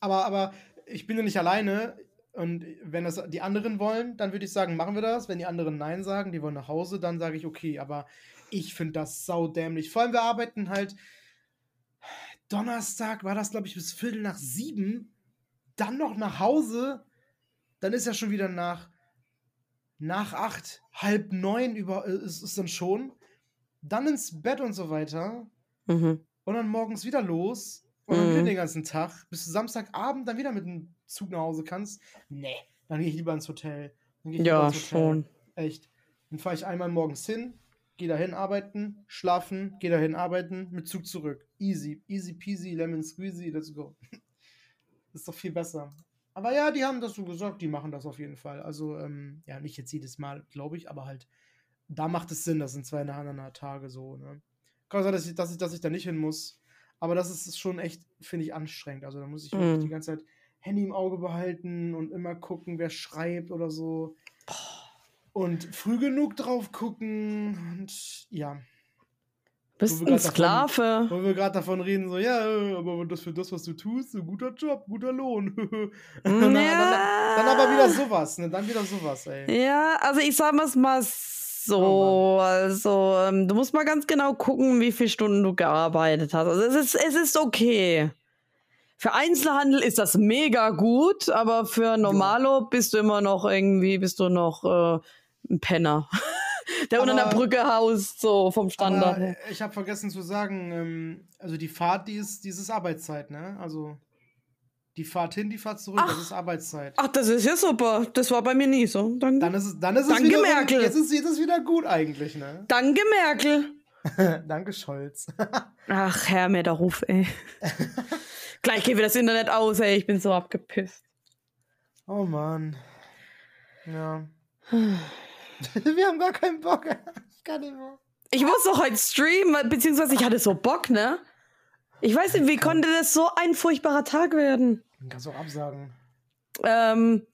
Aber, aber ich bin ja nicht alleine. Und wenn das die anderen wollen, dann würde ich sagen, machen wir das. Wenn die anderen Nein sagen, die wollen nach Hause, dann sage ich okay. Aber ich finde das saudämlich. Vor allem, wir arbeiten halt Donnerstag, war das, glaube ich, bis Viertel nach sieben. Dann noch nach Hause dann ist ja schon wieder nach, nach acht, halb neun über, äh, ist, ist dann schon. Dann ins Bett und so weiter. Mhm. Und dann morgens wieder los. Und dann mhm. wieder den ganzen Tag. Bis du Samstagabend dann wieder mit dem Zug nach Hause kannst. Nee, dann gehe ich lieber ins Hotel. ja, ins Hotel. schon. Echt. Dann fahre ich einmal morgens hin, gehe dahin arbeiten, schlafen, gehe dahin arbeiten, mit Zug zurück. Easy. Easy peasy, lemon squeezy, let's go. ist doch viel besser. Aber ja, die haben das so gesagt, die machen das auf jeden Fall. Also, ähm, ja, nicht jetzt jedes Mal, glaube ich, aber halt, da macht es Sinn, das sind zwei nacheinander Tage so, ne? Kann sein, dass ich, dass, ich, dass ich da nicht hin muss. Aber das ist schon echt, finde ich, anstrengend. Also da muss ich mm. die ganze Zeit Handy im Auge behalten und immer gucken, wer schreibt oder so. Und früh genug drauf gucken und ja. Bist ein Sklave. Davon, wo wir gerade davon reden, so, ja, aber das für das, was du tust, ein guter Job, guter Lohn. ja. dann, dann, dann, aber wieder sowas, ne? Dann wieder sowas, ey. Ja, also ich sag mal so, oh also ähm, du musst mal ganz genau gucken, wie viele Stunden du gearbeitet hast. Also es ist, es ist okay. Für Einzelhandel ist das mega gut, aber für Normalo bist du immer noch irgendwie, bist du noch äh, ein Penner. der unter der Brücke haust, so vom Standard. Aber ich habe vergessen zu sagen, ähm, also die Fahrt, die ist, die ist Arbeitszeit, ne? Also die Fahrt hin, die Fahrt zurück, ach, das ist Arbeitszeit. Ach, das ist ja super. Das war bei mir nie so. Dann, dann ist es, dann ist es Danke, wieder, Merkel. Jetzt ist, jetzt ist wieder gut eigentlich, ne? Danke, Merkel. Danke, Scholz. ach, Herr mir der Ruf, ey. Gleich geht wieder das Internet aus, ey. Ich bin so abgepisst. Oh Mann. Ja. Wir haben gar keinen Bock. Ich kann nicht mehr. Ich muss doch heute streamen, beziehungsweise ich hatte so Bock, ne? Ich weiß nicht, wie konnte das so ein furchtbarer Tag werden? Kannst du auch absagen. Ähm,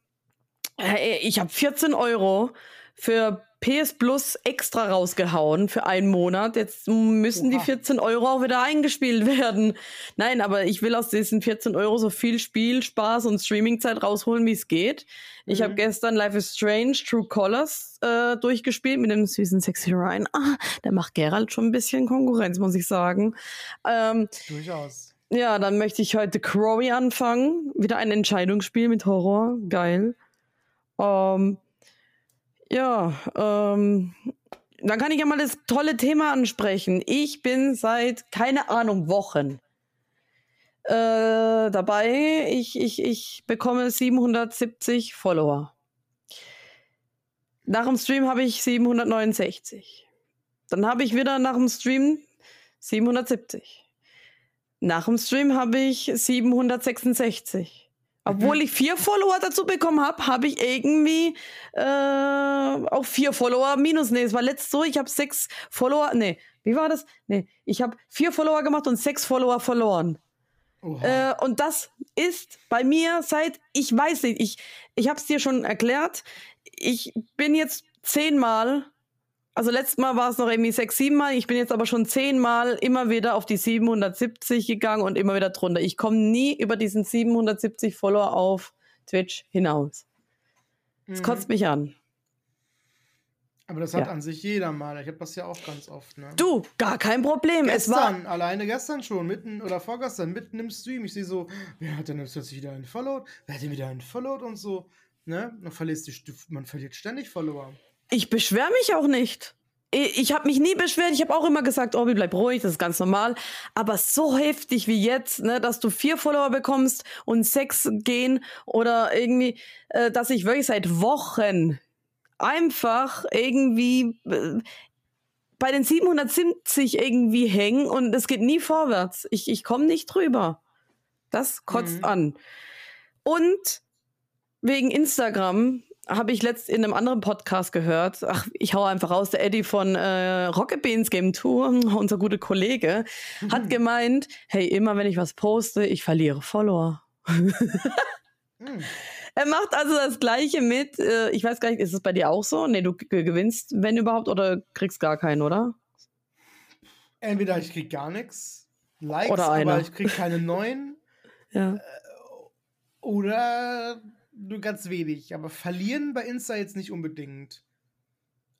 äh, ich habe 14 Euro für PS Plus extra rausgehauen für einen Monat. Jetzt müssen Oha. die 14 Euro auch wieder eingespielt werden. Nein, aber ich will aus diesen 14 Euro so viel Spiel, Spaß und Streamingzeit rausholen, wie es geht. Ich mhm. habe gestern Life is Strange True Colors äh, durchgespielt mit dem süßen Sexy Ryan. Ah, der macht Geralt schon ein bisschen Konkurrenz, muss ich sagen. Ähm, Durchaus. Ja, dann möchte ich heute Crowy anfangen. Wieder ein Entscheidungsspiel mit Horror. Geil. Ähm, ja, ähm, dann kann ich ja mal das tolle Thema ansprechen. Ich bin seit, keine Ahnung, Wochen äh, dabei. Ich, ich, ich bekomme 770 Follower. Nach dem Stream habe ich 769. Dann habe ich wieder nach dem Stream 770. Nach dem Stream habe ich 766. Obwohl ich vier Follower dazu bekommen habe, habe ich irgendwie äh, auch vier Follower minus. Nee, es war letzt so, ich habe sechs Follower. Nee, wie war das? Nee, ich habe vier Follower gemacht und sechs Follower verloren. Äh, und das ist bei mir seit, ich weiß nicht, ich, ich habe es dir schon erklärt. Ich bin jetzt zehnmal, also letztes Mal war es noch irgendwie sechs, sieben Mal. Ich bin jetzt aber schon zehnmal immer wieder auf die 770 gegangen und immer wieder drunter. Ich komme nie über diesen 770 Follower auf Twitch hinaus. Das Mhm. kotzt mich an. Aber das hat Ja. an sich jeder mal. Ich habe das ja auch ganz oft. Ne? Du, gar kein Problem. Es war, Gestern, alleine gestern schon, mitten oder vorgestern, mitten im Stream. Ich sehe so, wer hat denn jetzt plötzlich wieder einen Followed? Wer hat denn wieder einen Followed und so? Ne? Man, verliert man verliert ständig Follower. Ich beschwere mich auch nicht. Ich, ich habe mich nie beschwert. Ich habe auch immer gesagt, Obi, bleib ruhig, das ist ganz normal. Aber so heftig wie jetzt, ne, dass du vier Follower bekommst und sechs gehen oder irgendwie, äh, dass ich wirklich seit Wochen einfach irgendwie äh, bei den 770 irgendwie hängen und es geht nie vorwärts. Ich, ich komme nicht drüber. Das kotzt Mhm. an. Und wegen Instagram habe ich letzt in einem anderen Podcast gehört. Ach, ich hau einfach raus. Der Eddie von äh, Rocket Beans Game Tour, unser guter Kollege, hat gemeint, hey, immer wenn ich was poste, ich verliere Follower. Hm. Er macht also das Gleiche mit. Äh, ich weiß gar nicht, ist es bei dir auch so? Nee, du gewinnst, wenn überhaupt, oder kriegst gar keinen, oder? Entweder ich krieg gar nichts, Likes, Oder einer. aber ich krieg keine neuen. Ja. Oder nur ganz wenig. Aber verlieren bei Insta jetzt nicht unbedingt.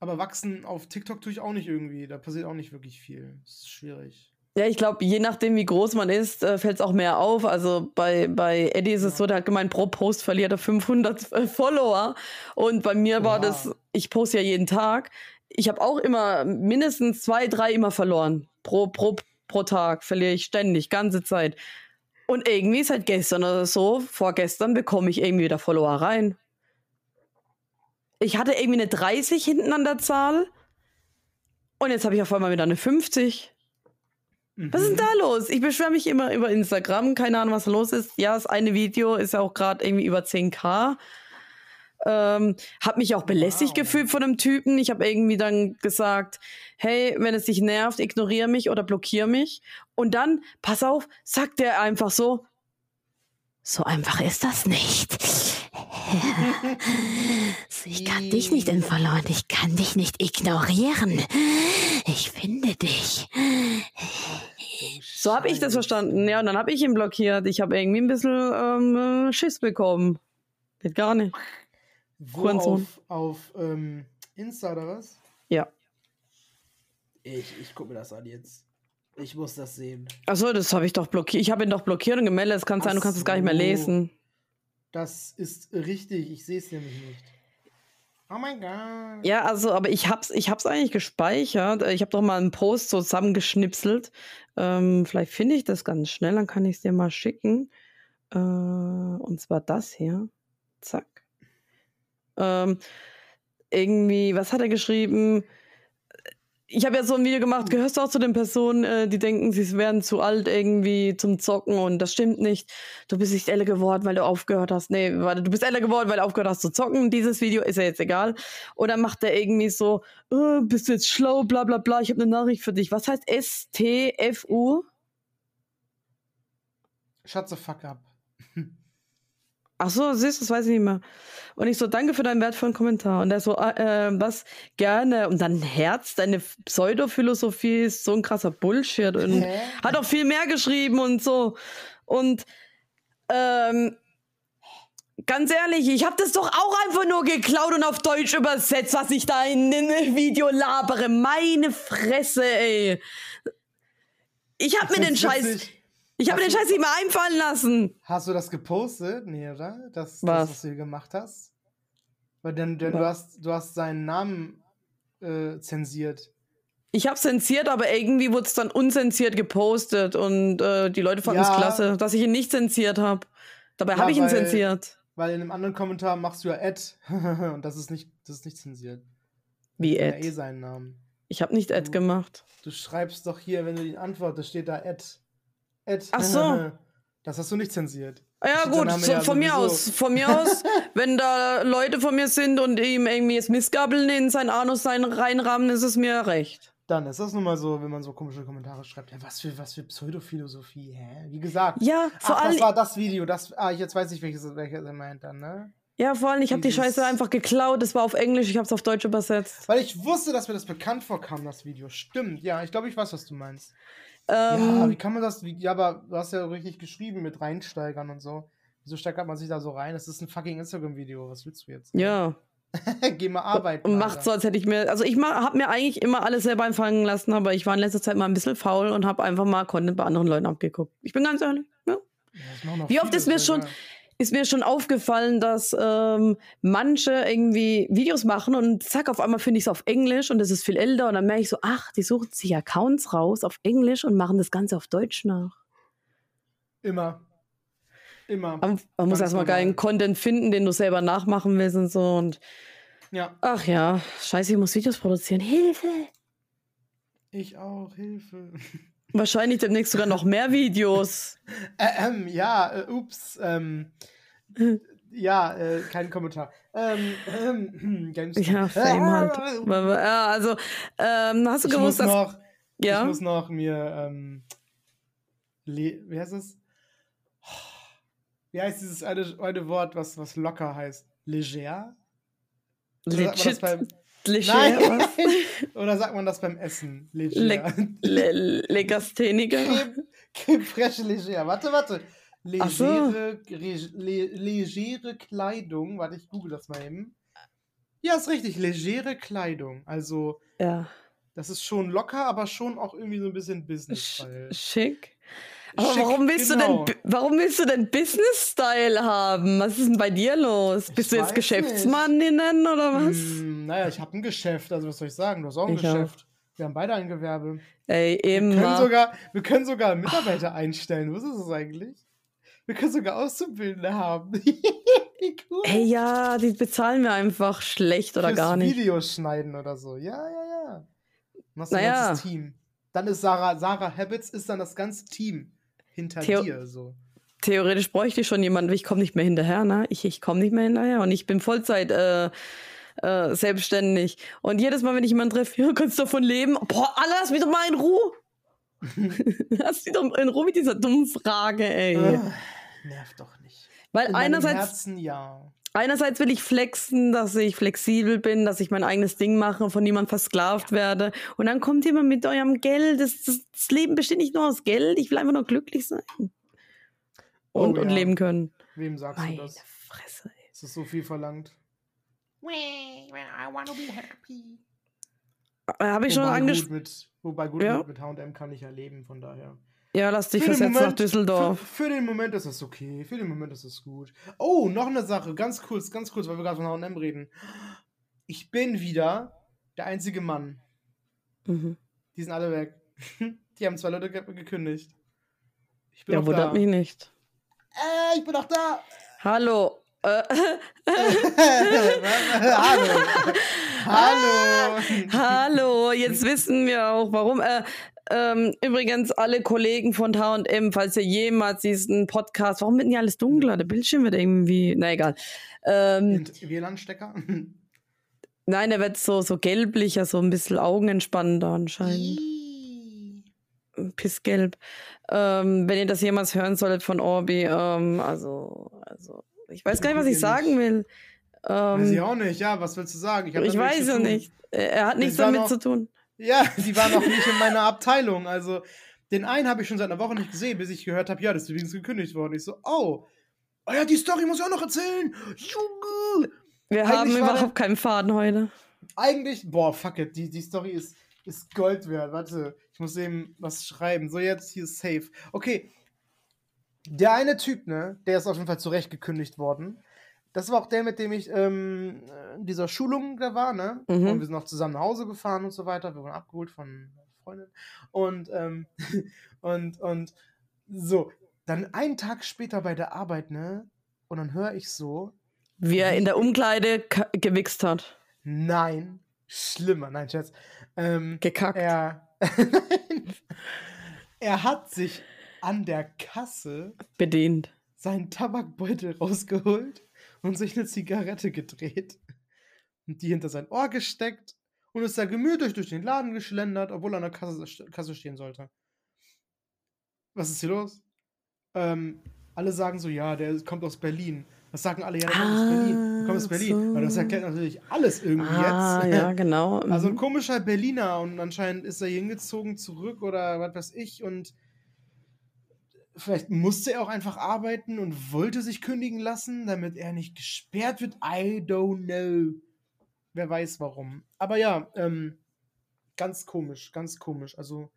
Aber wachsen auf TikTok tue ich auch nicht irgendwie. Da passiert auch nicht wirklich viel. Das ist schwierig. Ja, ich glaube, je nachdem, wie groß man ist, äh, fällt es auch mehr auf. Also bei, bei Eddie ist es Ja. so, der hat gemeint, pro Post verliert er 500 äh, Follower. Und bei mir war Oha. das, ich poste ja jeden Tag. Ich habe auch immer mindestens zwei, drei immer verloren. Pro, pro, pro Tag verliere ich ständig, ganze Zeit. Und irgendwie seit gestern oder so, vorgestern, bekomme ich irgendwie wieder Follower rein. Ich hatte irgendwie eine 30 hinten an der Zahl. Und jetzt habe ich auf einmal wieder eine 50. Was ist denn da los? Ich beschwere mich immer über Instagram. Keine Ahnung, was da los ist. Ja, das eine Video ist ja auch gerade irgendwie über 10k. Ähm, hab mich auch belästigt Wow. gefühlt von einem Typen. Ich habe irgendwie dann gesagt, hey, wenn es dich nervt, ignoriere mich oder blockiere mich. Und dann, pass auf, sagt der einfach so, so einfach ist das nicht. Ich kann dich nicht entfollowen, ich kann dich nicht ignorieren. Ich finde dich. So habe ich das verstanden. Ja, und dann habe ich ihn blockiert. Ich habe irgendwie ein bisschen ähm, äh, Schiss bekommen. Geht gar nicht. Wo Hurensohn. auf, auf ähm, Insta oder was? Ja. Ich, ich gucke mir das an jetzt. Ich muss das sehen. Achso, das habe ich doch blockiert. Ich habe ihn doch blockiert und gemeldet. Es kann sein, du kannst es gar nicht mehr lesen. Das ist richtig. Ich sehe es nämlich nicht. Oh mein Gott. Ja, also, aber ich hab's, ich hab's eigentlich gespeichert. Äh, Ich habe doch mal einen Post so zusammengeschnipselt. Ähm, vielleicht finde ich das ganz schnell, dann kann ich es dir mal schicken. Äh, und zwar das hier. Zack. Ähm, irgendwie, was hat er geschrieben? Ich habe ja so ein Video gemacht, gehörst du auch zu den Personen, äh, die denken, sie werden zu alt irgendwie zum Zocken und das stimmt nicht. Du bist nicht älter geworden, weil du aufgehört hast. Nee, warte, du bist älter geworden, weil du aufgehört hast zu zocken. Dieses Video ist ja jetzt egal. Oder macht er irgendwie so, äh, bist du jetzt schlau, bla bla bla, ich habe eine Nachricht für dich. Was heißt S-T-F-U? Shut the fuck up. Ach so, siehst du, das weiß ich nicht mehr. Und ich so, danke für deinen wertvollen Kommentar. Und er so, äh, was, gerne. Und dann Herz, deine Pseudophilosophie ist so ein krasser Bullshit. Und Hä? hat auch viel mehr geschrieben und so. Und ähm, ganz ehrlich, ich habe das doch auch einfach nur geklaut und auf Deutsch übersetzt, was ich da in dem Video labere. Meine Fresse, ey. Ich habe mir den Scheiß, witzig. Ich habe den Scheiß nicht mehr einfallen lassen. Hast du das gepostet? Nee, oder? Das, Was? das was du hier gemacht hast? Weil denn, denn du, hast, du hast seinen Namen äh, zensiert. Ich habe zensiert, aber irgendwie wurde es dann unzensiert gepostet und äh, die Leute fanden es Ja. klasse, dass ich ihn nicht zensiert habe. Dabei Ja, habe ich ihn weil- zensiert. Weil in einem anderen Kommentar machst du ja Ad. Und das ist nicht, das ist nicht zensiert. Wie Ja, Ed? eh seinen Namen. Ich habe nicht Du- gemacht. Du schreibst doch hier, wenn du die antwortest, steht da Ad. Ad. Ach so. Das hast du nicht zensiert. Ja, Dann gut, so, ja von mir sowieso- aus. Von mir aus, wenn da Leute von mir sind und ihm irgendwie jetzt Missgabeln in sein Anus reinrahmen, ist es mir recht. Dann ist das nun mal so, wenn man so komische Kommentare schreibt. Ja, was für, was für Pseudophilosophie, hä? Wie gesagt. Ja, vor Ach, das allem, war das Video. Das, ah, jetzt weiß ich, welches, welches er meint dann, ne? ja, vor allem, ich habe die Scheiße einfach geklaut. Das war auf Englisch, ich habe es auf Deutsch übersetzt. Weil ich wusste, dass mir das bekannt vorkam, das Video. Stimmt, ja, ich glaube, ich weiß, was du meinst. Ähm, ja, wie kann man das, wie, ja, aber du hast ja richtig geschrieben mit reinsteigern und so. Wieso steigert man sich da so rein? Das ist ein fucking Instagram-Video. Was willst du jetzt? ja. Geh mal arbeiten. Und macht so, als hätte ich mir. Also ich habe mir eigentlich immer alles selber einfallen lassen, aber ich war in letzter Zeit mal ein bisschen faul und habe einfach mal Content bei anderen Leuten abgeguckt. Ich bin ganz ehrlich. Ja. Ja, noch Wie oft ist mir schon, ja. Ist mir schon aufgefallen, dass ähm, manche irgendwie Videos machen und zack, auf einmal finde ich es auf Englisch und es ist viel älter und dann merke ich so, ach, die suchen sich Accounts raus auf Englisch und machen das Ganze auf Deutsch nach. Immer. Immer. Aber man muss erstmal geilen Content finden, den du selber nachmachen willst und so und Ja, ach ja, scheiße, ich muss Videos produzieren. Hilfe! ich auch. Hilfe. Wahrscheinlich demnächst sogar noch mehr Videos. Äh, ähm, ja, äh, ups. Ähm, ja, äh, kein Kommentar. Ähm, ähm, GameStop. Ja, Fame halt. Äh, Ja, also, ähm, hast du Ich gewusst, muss dass. noch, ja? ich muss noch mir, ähm, wie heißt es? Wie heißt dieses eine, eine Wort, was, was locker heißt? Leger? Sagt man das Legit. beim- Leger, Nein! Oder sagt man das beim Essen? Leger. Le Le Legastheniker. Fraiche leger. Warte, warte. So. Legere, re, le, legere Kleidung. Warte, ich google das mal eben. Ja, ist richtig. Legere Kleidung. Also, Ja. das ist schon locker, aber schon auch irgendwie so ein bisschen Sch Business-Style. schick. Aber Schick, warum willst genau. du denn, warum willst du denn Business-Style haben? Was ist denn bei dir los? Ich Bist du jetzt Geschäftsmann nennen oder was? Hm, naja, ich habe ein Geschäft. Also, was soll ich sagen? Du hast auch ein Ich auch. Geschäft. Wir haben beide ein Gewerbe. Ey, Wir können immer. sogar, wir können sogar Mitarbeiter einstellen. Was ist das eigentlich? Wir können sogar Auszubildende haben. Cool. Ey, ja, die bezahlen mir einfach schlecht oder Fürs gar nicht. Videos schneiden oder so. Ja, ja, ja. Dann hast du Naja. ein ganzes Team. Dann ist Sarah, Sarah Habits ist dann das ganze Team hinter Theo- dir. So. Theoretisch bräuchte ich schon jemanden, ich komme nicht mehr hinterher, ne? Ich, ich komme nicht mehr hinterher und ich bin Vollzeit äh, äh, selbstständig. Und jedes Mal, wenn ich jemanden treffe, ja, kannst du davon leben? Boah, Alter, lass mich doch mal in Ruhe. lass mich doch in Ruhe mit dieser dummen Frage, ey. Ah, nervt doch nicht. Weil In einerseits, Herzen ja. Einerseits will ich flexen, dass ich flexibel bin, dass ich mein eigenes Ding mache, von niemandem versklavt werde. Und dann kommt jemand mit eurem Geld. Das, das, das Leben besteht nicht nur aus Geld. Ich will einfach nur glücklich sein. Und, Oh und ja. leben können. Wem sagst du Meine das? Fresse, ey. Ist das so viel verlangt? Äh, Habe ich schon wobei angesprochen. gut mit, wobei gut Ja. mit, mit H&M kann ich ja leben, von daher. Ja, lass dich versetzen nach Moment- Düsseldorf. Für, für den Moment ist es okay. Für den Moment ist es gut. Oh, noch eine Sache. Ganz kurz, ganz kurz, weil wir gerade von H&M reden. Ich bin wieder der einzige Mann. Mhm. Die sind alle weg. Die haben zwei Leute ge gekündigt. Ich bin Ja, da. wundert mich nicht. Äh, ich bin noch da. Hallo. Äh, Hallo. Hallo. hallo, jetzt wissen wir auch, warum. Äh, ähm, übrigens, alle Kollegen von H&M, falls ihr jemals diesen Podcast, warum wird denn hier alles dunkler? Der Bildschirm wird irgendwie, na egal. Ähm, Und WLAN-Stecker? nein, der wird so, so gelblicher, so ein bisschen augenentspannender anscheinend. Pissgelb. Ähm, wenn ihr das jemals hören solltet von Orbi, ähm, also, also, ich weiß gar nicht, was ich sagen will. Weiß ich Ähm, auch nicht, ja, was willst du sagen? ich nichts weiß tun. nicht. Er hat nichts damit noch- zu tun. Ja, die waren noch nicht in meiner Abteilung. Also, den einen habe ich schon seit einer Woche nicht gesehen, bis ich gehört habe, ja, das ist übrigens gekündigt worden. Ich so, oh. Oh ja, die Story muss ich auch noch erzählen. Junge. Wir Eigentlich haben überhaupt keinen Faden heute. Eigentlich, boah, fuck it, die, die Story ist, ist Gold wert. Warte, ich muss eben was schreiben. So, jetzt hier ist safe. Okay. Der eine Typ, ne, der ist auf jeden Fall zurecht gekündigt worden. Das war auch der, mit dem ich ähm, in dieser Schulung da war, ne? Mhm. Und wir sind auch zusammen nach Hause gefahren und so weiter. Wir wurden abgeholt von Freundin. Und, ähm, und, und so. Dann einen Tag später bei der Arbeit, ne? Und dann höre ich so, Wie er in der Umkleide gewichst hat. nein, schlimmer, nein, Schatz. Ähm, Gekackt. er, er hat sich an der Kasse Bedient. seinen Tabakbeutel rausgeholt und sich eine Zigarette gedreht und die hinter sein Ohr gesteckt und ist da gemütlich durch den Laden geschlendert, obwohl er an der Kasse, Kasse stehen sollte. Was ist hier los? Ähm, alle sagen so, ja, der kommt aus Berlin. Das sagen alle, ja, der kommt aus Berlin. Der kommt aus Ah, Berlin. so. Aber das erklärt natürlich alles irgendwie Ah, jetzt. ja, genau. Also ein mhm. komischer Berliner und anscheinend ist er hier hingezogen zurück oder was weiß ich und vielleicht musste er auch einfach arbeiten und wollte sich kündigen lassen, damit er nicht gesperrt wird. I don't know. Wer weiß warum. Aber ja, ähm, ganz komisch, ganz komisch. Also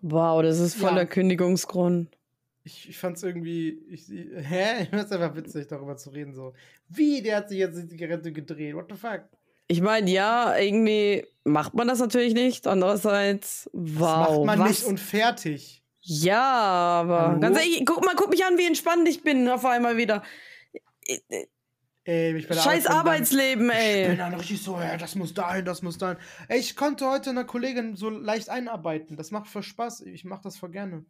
wow, das ist voller Ja. Kündigungsgrund. ich, ich fand es irgendwie, ich, hä? Ich fand's einfach witzig, darüber zu reden. So, wie, der hat sich jetzt die Zigarette gedreht. What the fuck? Ich meine, ja, irgendwie macht man das natürlich nicht. Andererseits, Das wow. macht man was? nicht und fertig. Ja, aber Hallo? ganz ehrlich, guck mal, guck mich an, wie entspannt ich bin auf einmal wieder. Ey, Scheiß Arbeit bin dann- Arbeitsleben, Ich bin ey. dann richtig so, ja, das muss dahin, das muss dahin. Ey, ich konnte heute einer Kollegin so leicht einarbeiten. Das macht voll Spaß. Ich mache das voll gerne.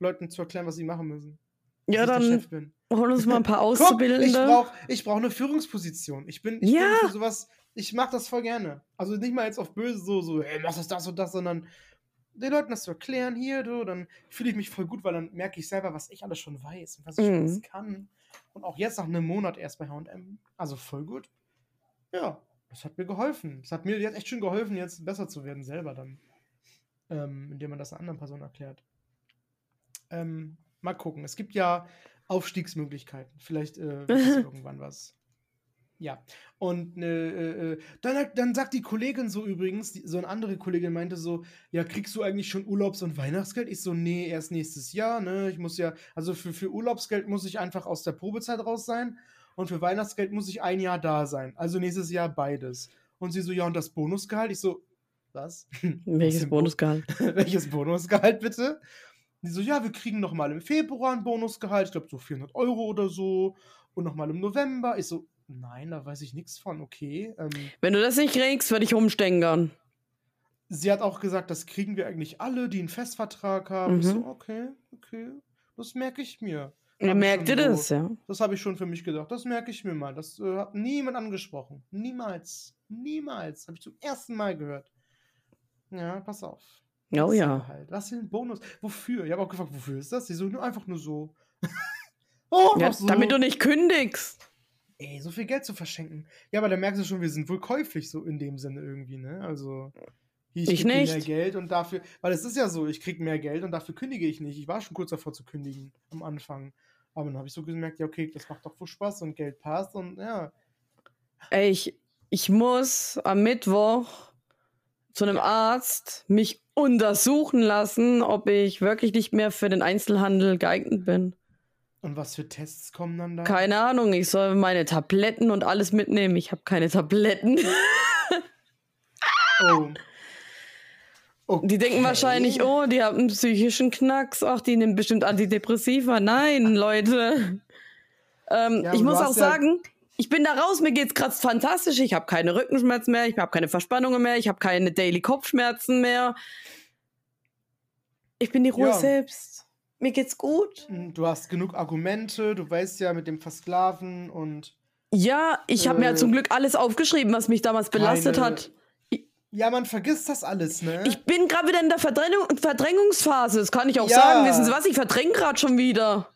Leuten zu erklären, was sie machen müssen. Ja, dann hol uns mal ein paar Guck, ich Auszubildende. brauche ich brauch eine Führungsposition. Ich bin, ich Ja. bin für sowas, ich mache das voll gerne. Also nicht mal jetzt auf böse so, so, ey, mach das, das und das, sondern den Leuten das zu erklären, hier, du, dann fühle ich mich voll gut, weil dann merke ich selber, was ich alles schon weiß und was ich schon Mhm. alles kann. Und auch jetzt nach einem Monat erst bei HM. Also voll gut. Ja, das hat mir geholfen. Es hat mir jetzt echt schon geholfen, jetzt besser zu werden selber dann. Ähm, indem man das einer anderen Person erklärt. Ähm, mal gucken. Es gibt ja Aufstiegsmöglichkeiten. Vielleicht äh, wird das irgendwann was. Ja. Und äh, äh, äh, dann, dann sagt die Kollegin so übrigens, die, so eine andere Kollegin meinte so, ja, kriegst du eigentlich schon Urlaubs- und Weihnachtsgeld? Ich so, nee, erst nächstes Jahr, ne? Ich muss ja, also für, für Urlaubsgeld muss ich einfach aus der Probezeit raus sein und für Weihnachtsgeld muss ich ein Jahr da sein. Also nächstes Jahr beides. Und sie so, ja, und das Bonusgehalt? Ich so, was? Welches Bonusgehalt? Welches Bonusgehalt bitte? Die so, ja, wir kriegen noch mal im Februar ein Bonusgehalt, ich glaube so 400 Euro oder so. Und noch mal im November. Ich so, nein, da weiß ich nichts von, okay. Ähm, Wenn du das nicht kriegst, werde ich rumstängern. sie hat auch gesagt, das kriegen wir eigentlich alle, die einen Festvertrag haben. Ich Mhm. so, okay, okay, das merke ich mir. Ja, merkt ihr so- das, ja? Das habe ich schon für mich gedacht. Das merke ich mir mal. Das äh, hat niemand angesprochen. Niemals. Niemals. Habe ich zum ersten Mal gehört. Ja, pass auf. Oh ja. Halt. Was für ein Bonus? Wofür? Ich habe auch gefragt, wofür ist das? Die so, nur einfach nur so. oh, ja so. damit du nicht kündigst. Ey, so viel Geld zu verschenken. Ja, aber da merkst du schon, wir sind wohl käuflich so in dem Sinne irgendwie, ne? Also, hier, Ich krieg dir nicht. mehr Geld und dafür, weil es ist ja so, ich krieg mehr Geld und dafür kündige ich nicht. Ich war schon kurz davor zu kündigen am Anfang. Aber dann habe ich so gemerkt, ja, okay, das macht doch wohl Spaß und Geld passt und ja. Ey, ich, ich muss am Mittwoch zu einem Arzt mich untersuchen lassen, ob ich wirklich nicht mehr für den Einzelhandel geeignet bin. Und was für Tests kommen dann da? Keine Ahnung, ich soll meine Tabletten und alles mitnehmen. Ich habe keine Tabletten. Oh. Die denken Okay. wahrscheinlich, oh, die haben einen psychischen Knacks. Ach, die nehmen bestimmt Antidepressiva. Nein, Leute. Ähm, Ja, ich muss auch ja- sagen, ich bin da raus, mir geht's gerade fantastisch. Ich habe keine Rückenschmerzen mehr, ich habe keine Verspannungen mehr, ich habe keine Daily Kopfschmerzen mehr. Ich bin die Ruhe Ja. selbst. Mir geht's gut. Du hast genug Argumente, du weißt ja mit dem Versklaven und. Ja, ich habe mir Äh, zum Glück alles aufgeschrieben, was mich damals belastet keine- hat. Ja, man vergisst das alles, ne? Ich bin gerade wieder in der Verdrängung, Verdrängungsphase. Das kann ich auch Ja. sagen. Wissen Sie was? Ich verdränge gerade schon wieder.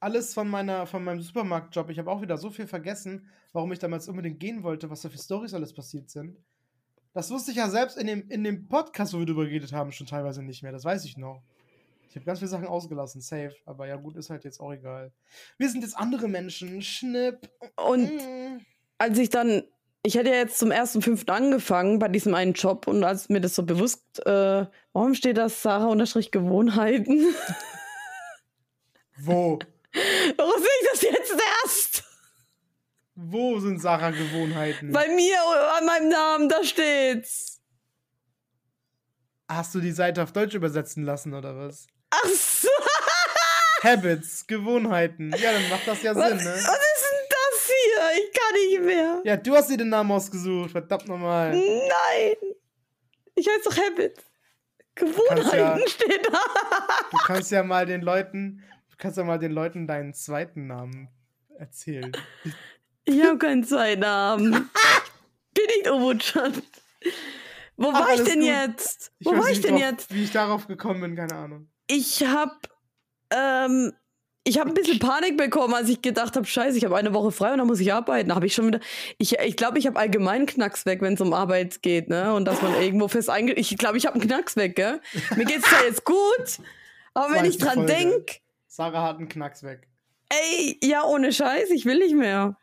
alles von meiner von meinem Supermarktjob. Ich habe auch wieder so viel vergessen, warum ich damals unbedingt gehen wollte, was da für Stories alles passiert sind. Das wusste ich ja selbst in dem, in dem Podcast, wo wir drüber geredet haben, schon teilweise nicht mehr. Das weiß ich noch. Ich habe ganz viele Sachen ausgelassen, safe. Aber ja, gut, ist halt jetzt auch egal. Wir sind jetzt andere Menschen. Schnipp. Und Mm. als ich dann, ich hätte ja jetzt zum ersten fünften angefangen bei diesem einen Job und als mir das so bewusst, äh, warum steht das Sarah unterstrich Gewohnheiten? Wo? warum sehe ich das jetzt erst? Wo sind Sarah-Gewohnheiten? Bei mir an meinem Namen, da steht's. Hast du die Seite auf Deutsch übersetzen lassen oder was? Ach so, Habits, Gewohnheiten. Ja, dann macht das ja was, Sinn, was ne? ist denn das hier? Ich kann nicht mehr. Ja, du hast dir den Namen ausgesucht, verdammt nochmal. Nein. Ich heiße doch Habit. Gewohnheiten ja- steht da. Du kannst ja mal den Leuten, du kannst ja mal den Leuten deinen zweiten Namen erzählen. Ich habe keinen Zweitnamen. Bin nicht Obo-chan. Wo Ach, war ich denn gut. jetzt? Wo weiß war ich nicht, denn drauf- jetzt? Wie ich darauf gekommen bin, keine Ahnung. Ich hab, ähm, ich habe ein bisschen Panik bekommen, als ich gedacht habe, scheiße, ich habe eine Woche frei und dann muss ich arbeiten. Habe ich schon wieder, ich ich, glaube, ich habe allgemein Knacks weg, wenn es um Arbeit geht, ne? Und dass man irgendwo fest einge... Ich glaube, ich habe einen Knacks weg, gell? Mir geht's zwar jetzt gut, aber wenn ich dran Folge. denk, Sarah hat einen Knacks weg. ey, ja, ohne Scheiß, ich will nicht mehr.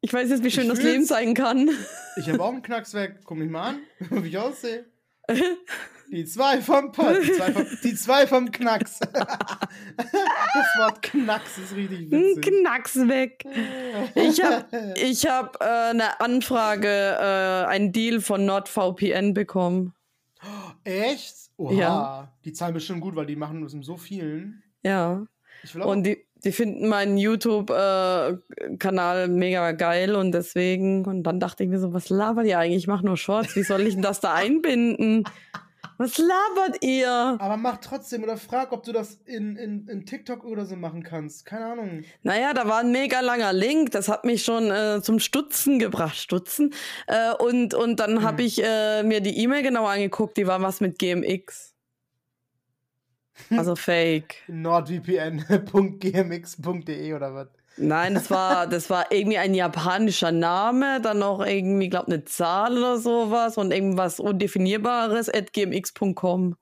Ich weiß jetzt, wie schön Ich das. Leben sein kann. Ich habe auch einen Knacks weg. Guck mich mal an, wie ich aussehe. Die zwei vom Pott, die zwei vom, die zwei vom Knacks. das Wort Knacks ist richtig Ein witzig. Knacks weg. Ich habe ich hab, äh, eine Anfrage, äh, einen Deal von NordVPN bekommen. Echt? Oha. Ja. Die zahlen bestimmt gut, weil die machen das in so vielen. Ja. Und die, die finden meinen YouTube-Kanal mega geil und deswegen, und dann dachte ich mir so, was labert ihr eigentlich? Ich mache nur Shorts, wie soll ich denn das da einbinden? Was labert ihr? Aber mach trotzdem oder frag, ob du das in, in, in TikTok oder so machen kannst. Keine Ahnung. Naja, da war ein mega langer Link, das hat mich schon äh, zum Stutzen gebracht. Stutzen. Äh, und, und dann habe ich äh, mir die E-Mail genau angeguckt, die war was mit GMX. Also fake. nordvpn.gmx.de oder was? Nein, das war, das war irgendwie ein japanischer Name, dann noch irgendwie, glaub, eine Zahl oder sowas und irgendwas Undefinierbares at gmx.com.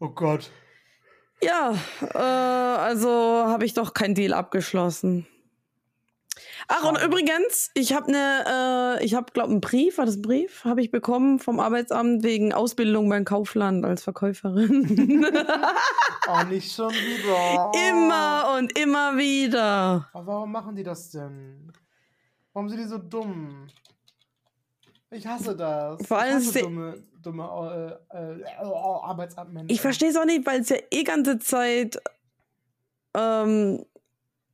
Oh Gott. Ja, äh, also habe ich doch keinen Deal abgeschlossen. Ach, und übrigens, ich habe eine, äh, ich habe, glaube einen Brief, war das ein Brief, habe ich bekommen vom Arbeitsamt wegen Ausbildung beim Kaufland als Verkäuferin. Oh, nicht schon wieder. immer und immer wieder. Aber warum machen die das denn? Warum sind die so dumm? Ich hasse das. Vor allem ich hasse se- dumme, dumme äh, äh, äh, Arbeitsamtmenschen. Ich verstehe es auch nicht, weil es ja eh ganze Zeit, ähm,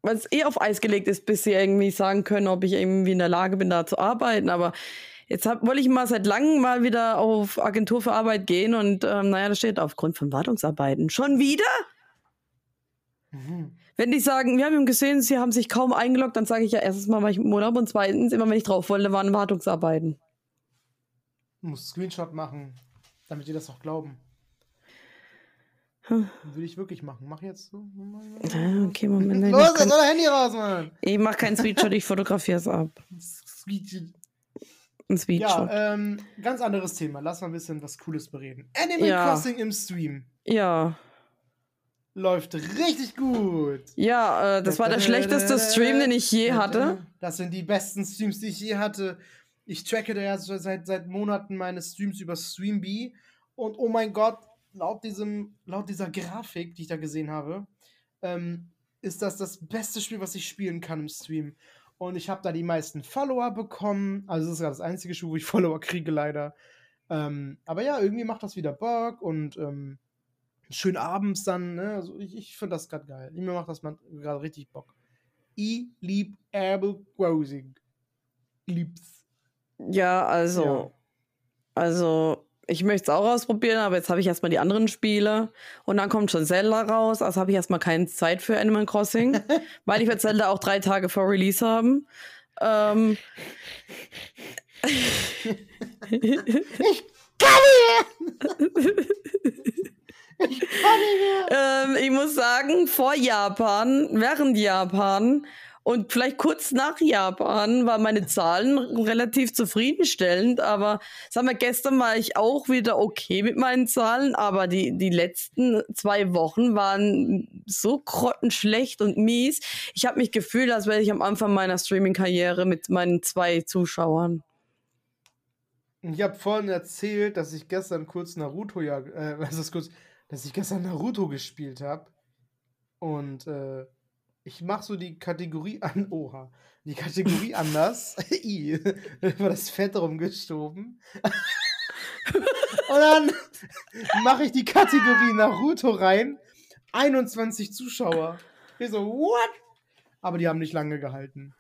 weil es eh auf Eis gelegt ist, bis sie irgendwie sagen können, ob ich irgendwie in der Lage bin, da zu arbeiten. Aber jetzt hab, wollte ich mal seit langem mal wieder auf Agentur für Arbeit gehen und ähm, naja, da steht aufgrund von Wartungsarbeiten. Schon wieder? Mhm. Wenn die sagen, wir haben gesehen, sie haben sich kaum eingeloggt, dann sage ich ja erstens mal, war ich im Urlaub und zweitens, immer wenn ich drauf wollte, waren Wartungsarbeiten. Du musst Screenshot machen, damit die das auch glauben. Hm. Will ich wirklich machen. Mach jetzt so. Okay, Moment. Los, jetzt soll Handy raus, Mann. ich mach keinen Screenshot, ich fotografiere es ab. Ein Screenshot. Ja, ähm, ganz anderes Thema. Lass mal ein bisschen was Cooles bereden. Animal Ja. Crossing im Stream ja. läuft richtig gut. Ja, äh, das war der schlechteste Stream, den ich je hatte. Das sind die besten Streams, die ich je hatte. Ich tracke da ja seit, seit Monaten meine Streams über Streambee. Und oh mein Gott, laut, diesem, laut dieser Grafik, die ich da gesehen habe, ähm, ist das das beste Spiel, was ich spielen kann im Stream. Und ich habe da die meisten Follower bekommen. Also, das ist ja das einzige Spiel, wo ich Follower kriege, leider. Ähm, aber ja, irgendwie macht das wieder Bock und ähm, schön abends dann. Ne? Also, ich, ich finde das gerade geil. Mir macht das gerade richtig Bock. Ich lieb Animal Crossing. Lieb's. Ja, also, Ja. also, ich möchte es auch ausprobieren, aber jetzt habe ich erstmal die anderen Spiele. Und dann kommt schon Zelda raus, also habe ich erstmal keine Zeit für Animal Crossing, weil ich werde Zelda auch drei Tage vor Release haben. Ähm, ähm, ich muss sagen, vor Japan, während Japan und vielleicht kurz nach Japan waren meine Zahlen relativ zufriedenstellend, aber sagen wir, gestern war ich auch wieder okay mit meinen Zahlen, aber die, die letzten zwei Wochen waren so grottenschlecht und mies. Ich habe mich gefühlt, als wäre ich am Anfang meiner Streaming-Karriere mit meinen zwei Zuschauern. Ich habe vorhin erzählt, dass ich gestern kurz Naruto ja, äh, was ist kurz, dass ich gestern Naruto gespielt habe. Und äh, ich mache so die Kategorie an, oha, die Kategorie anders. I, über das Fett rumgestoben. Und dann mache ich die Kategorie Naruto rein. 21 Zuschauer. Ich so, what? Aber die haben nicht lange gehalten.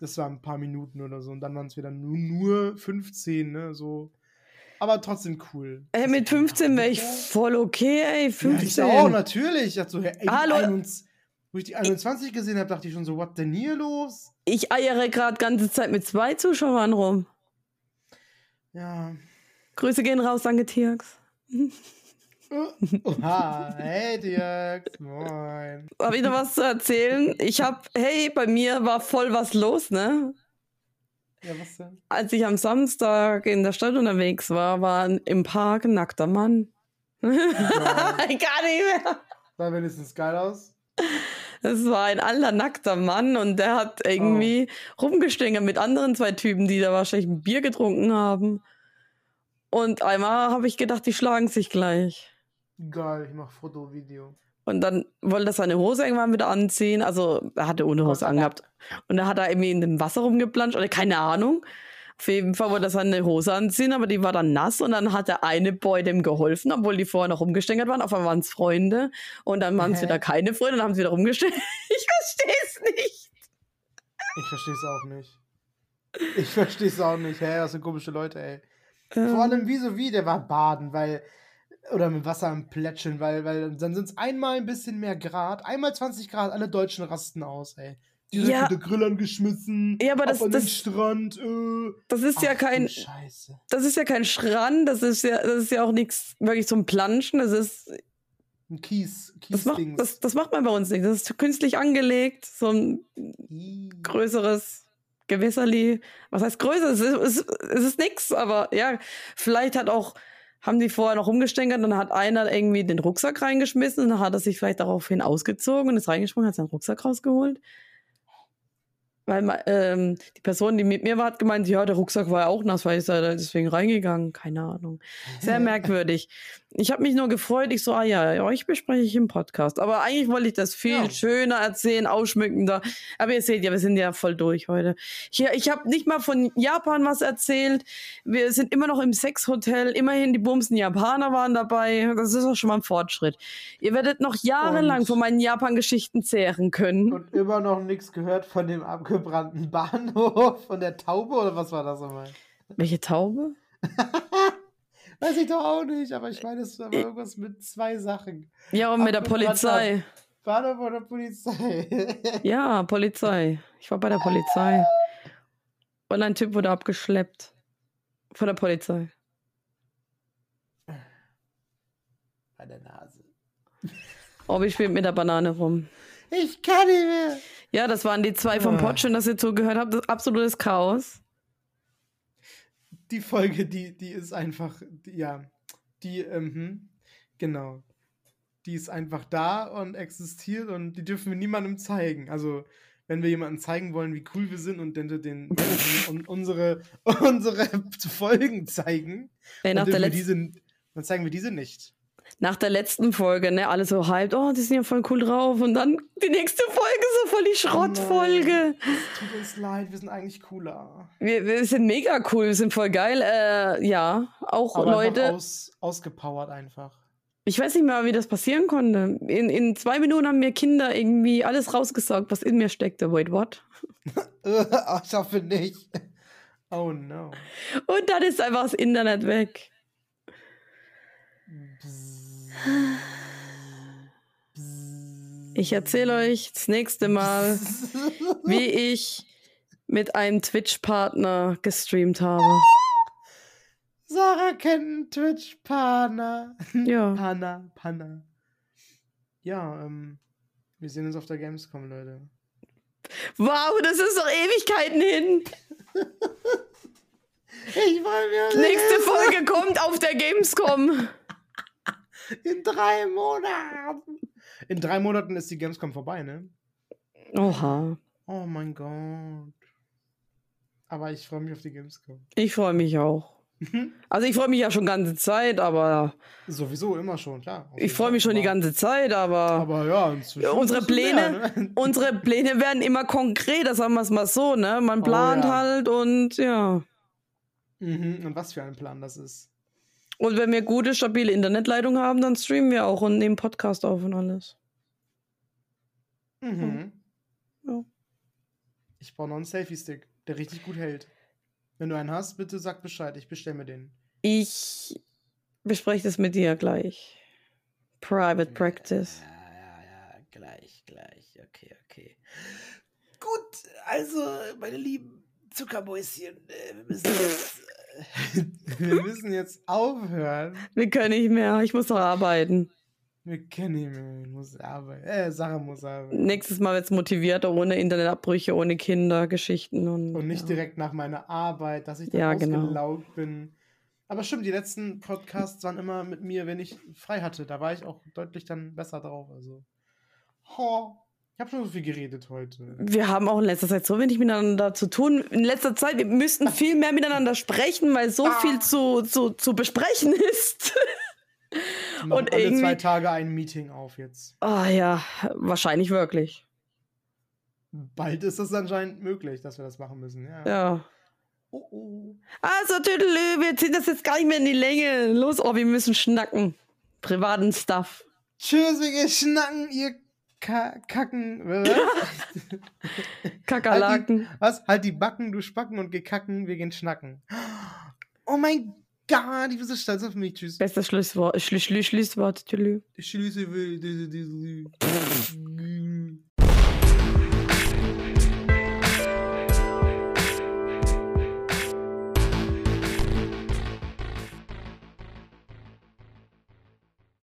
Das waren ein paar Minuten oder so. Und dann waren es wieder nur, nur 15, ne? So. aber trotzdem cool. Ey, mit 15 wäre ich voll okay, ey. 15. Ja, ich auch, natürlich. Ich dachte so, ey, Hallo. 21, wo ich die 21 gesehen habe, dachte ich schon so, what denn hier los? Ich eiere gerade ganze Zeit mit zwei Zuschauern rum. Ja. Grüße gehen raus, danke Tirks. Oha, hey Dirk, moin. Hab ich noch was zu erzählen? Ich hab, hey, bei mir war voll was los, ne? Ja, was denn? Als ich am Samstag in der Stadt unterwegs war, war im Park ein nackter Mann. Ja, Gar nicht mehr. sah wenigstens geil aus. Es war ein alter nackter Mann und der hat irgendwie rumgestängert mit anderen zwei Typen, die da wahrscheinlich ein Bier getrunken haben. Und einmal habe ich gedacht, die schlagen sich gleich. Geil, ich mach Foto, Video. Und dann wollte er seine Hose irgendwann wieder anziehen. Also er hatte ohne Hose angehabt. Und er hat da irgendwie in dem Wasser rumgeplanscht oder keine Ahnung. Auf jeden Fall wollte er seine Hose anziehen, aber die war dann nass und dann hat der eine Boy dem geholfen, obwohl die vorher noch rumgestängert waren. Auf einmal waren es Freunde und dann waren es wieder keine Freunde und dann haben sie wieder rumgestängert. Ich verstehe es nicht. Ich versteh's auch nicht. Ich versteh's auch nicht. Hä, was sind komische Leute, ey. Vor allem, wieso wie? Der war baden, weil. Oder mit Wasser am Plätscheln, weil, weil dann sind es einmal ein bisschen mehr Grad, einmal 20 Grad, alle Deutschen rasten aus, ey. Direkt Ja. mit der Grill angeschmissen. Ja, aber das- auf an den das- Strand. Äh. Das ist ja Ach du kein, Scheiße. das ist ja kein Strand, das ist ja, das ist ja auch nichts wirklich zum Planschen. Das ist, Ein Kies, das macht, das, das macht man bei uns nicht. Das ist künstlich angelegt, so ein Ih. größeres Gewässerli. Was heißt größer? Es ist, es, ist- es ist nix, aber ja, vielleicht hat auch, haben die vorher noch rumgestänkert, dann hat einer irgendwie den Rucksack reingeschmissen und dann hat er sich vielleicht daraufhin ausgezogen und ist reingesprungen, hat seinen Rucksack rausgeholt. Weil ähm, die Person, die mit mir war, hat gemeint, ja, der Rucksack war ja auch nass, weil ist er da deswegen reingegangen. Keine Ahnung. Sehr merkwürdig. Ich habe mich nur gefreut, ich so, ah ja, euch bespreche ich im Podcast. Aber eigentlich wollte ich das viel Ja. schöner erzählen, ausschmückender. Aber ihr seht ja, wir sind ja voll durch heute. Ich, ich habe nicht mal von Japan was erzählt. Wir sind immer noch im Sexhotel. Immerhin die bumsen Japaner waren dabei. Das ist auch schon mal ein Fortschritt. Ihr werdet noch jahrelang Und- von meinen Japan-Geschichten zehren können. Und immer noch nichts gehört von dem abgebrannten Bahnhof, von der Taube oder was war das nochmal? Welche Taube? Weiß ich doch auch nicht, aber ich meine, es war irgendwas mit zwei Sachen. Ja, und mit der Polizei. Bahnhof oder Polizei? Ja, Polizei. Ich war bei der Polizei. Und ein Typ wurde abgeschleppt. Von der Polizei. Bei der Nase. Obi spielt mit der Banane rum. Ich kann nicht mehr. Ja, das waren die zwei vom Ah. Pod. Schön, dass ihr zugehört habt. Das ist absolutes Chaos. Die Folge, die, die ist einfach, die, ja, die, ähm, hm, genau. Die ist einfach da und existiert und die dürfen wir niemandem zeigen. Also, wenn wir jemandem zeigen wollen, wie cool wir sind und den, den, und unsere, unsere Folgen zeigen, dann, wir Letz diese, dann zeigen wir diese nicht. nach der letzten Folge, ne, alle so hyped. Oh, die sind ja voll cool drauf. Und dann die nächste Folge voll die Schrottfolge. Es tut uns leid, wir sind eigentlich cooler. Wir, wir sind mega cool, wir sind voll geil. Äh, ja, auch Aber Leute. einfach aus, ausgepowert einfach. Ich weiß nicht mehr, wie das passieren konnte. In, in zwei Minuten haben mir Kinder irgendwie alles rausgesaugt, was in mir steckte. Wait, what? Ich hoffe nicht. Oh no. Und dann ist einfach das Internet weg. Ich erzähle euch das nächste Mal, wie ich mit einem Twitch-Partner gestreamt habe. Sarah kennt einen Twitch-Partner. Ja. Panna, Panna. Ja, ähm, wir sehen uns auf der Gamescom, Leute. Wow, das ist doch Ewigkeiten hin. Ich freue mich auf Nächste Folge kommt auf der Gamescom. In drei Monaten. In drei Monaten ist die Gamescom vorbei, ne? Oha. Oh mein Gott. Aber ich freue mich auf die Gamescom. Ich freue mich auch. Also ich freue mich ja schon ganze Zeit, aber Sowieso immer schon, klar. Ich freue mich schon die ganze Zeit, aber Aber ja, unsere es mehr, Pläne- ne? unsere Pläne werden immer konkreter, sagen wir es mal so, ne? Man Oh, plant ja. halt und ja. Mhm, und was für ein Plan das ist. Und wenn wir gute, stabile Internetleitung haben, dann streamen wir auch und nehmen Podcast auf und alles. Mhm. Ja. Ich brauche noch einen Selfie-Stick, der richtig gut hält. Wenn du einen hast, bitte sag Bescheid, ich bestelle mir den. Ich bespreche das mit dir gleich. Private Practice. Ja, ja, ja, gleich, gleich. Okay, okay. Gut, also, meine lieben Zuckermäuschen, äh, wir müssen jetzt, wir müssen jetzt aufhören. Wir können nicht mehr. Ich muss noch arbeiten. Wir kennen nicht mehr, ich muss arbeiten. Äh, Sarah muss arbeiten. Nächstes Mal wird es motivierter, ohne Internetabbrüche, ohne Kindergeschichten und. Und nicht ja. direkt nach meiner Arbeit, dass ich dann Ja, genau. ausgelaugt bin. Aber stimmt, die letzten Podcasts waren immer mit mir, wenn ich frei hatte. Da war ich auch deutlich dann besser drauf. Also. Ho, ich habe schon so viel geredet heute. Wir haben auch in letzter Zeit so wenig miteinander zu tun. In letzter Zeit, wir müssten viel mehr miteinander sprechen, weil so viel zu, zu, zu besprechen ist. Und alle irgendwie- zwei Tage ein Meeting auf jetzt. Ah ja, wahrscheinlich wirklich. Bald ist es anscheinend möglich, dass wir das machen müssen. Ja. Ja. Oh, oh. Also, Tüdelü, wir ziehen das jetzt gar nicht mehr in die Länge. Los, oh, wir müssen schnacken. Privaten Stuff. Tschüss, wir gehen schnacken, ihr Ka Kacken. Was? Kakerlaken. Was? Halt die Backen, du Spacken und gekacken, wir gehen schnacken. Oh mein Gott, ich bin so stolz auf mich. Tschüss. Bestes Schlusswort. Schlu Schlu Schlusswort, Tüdelü. Ich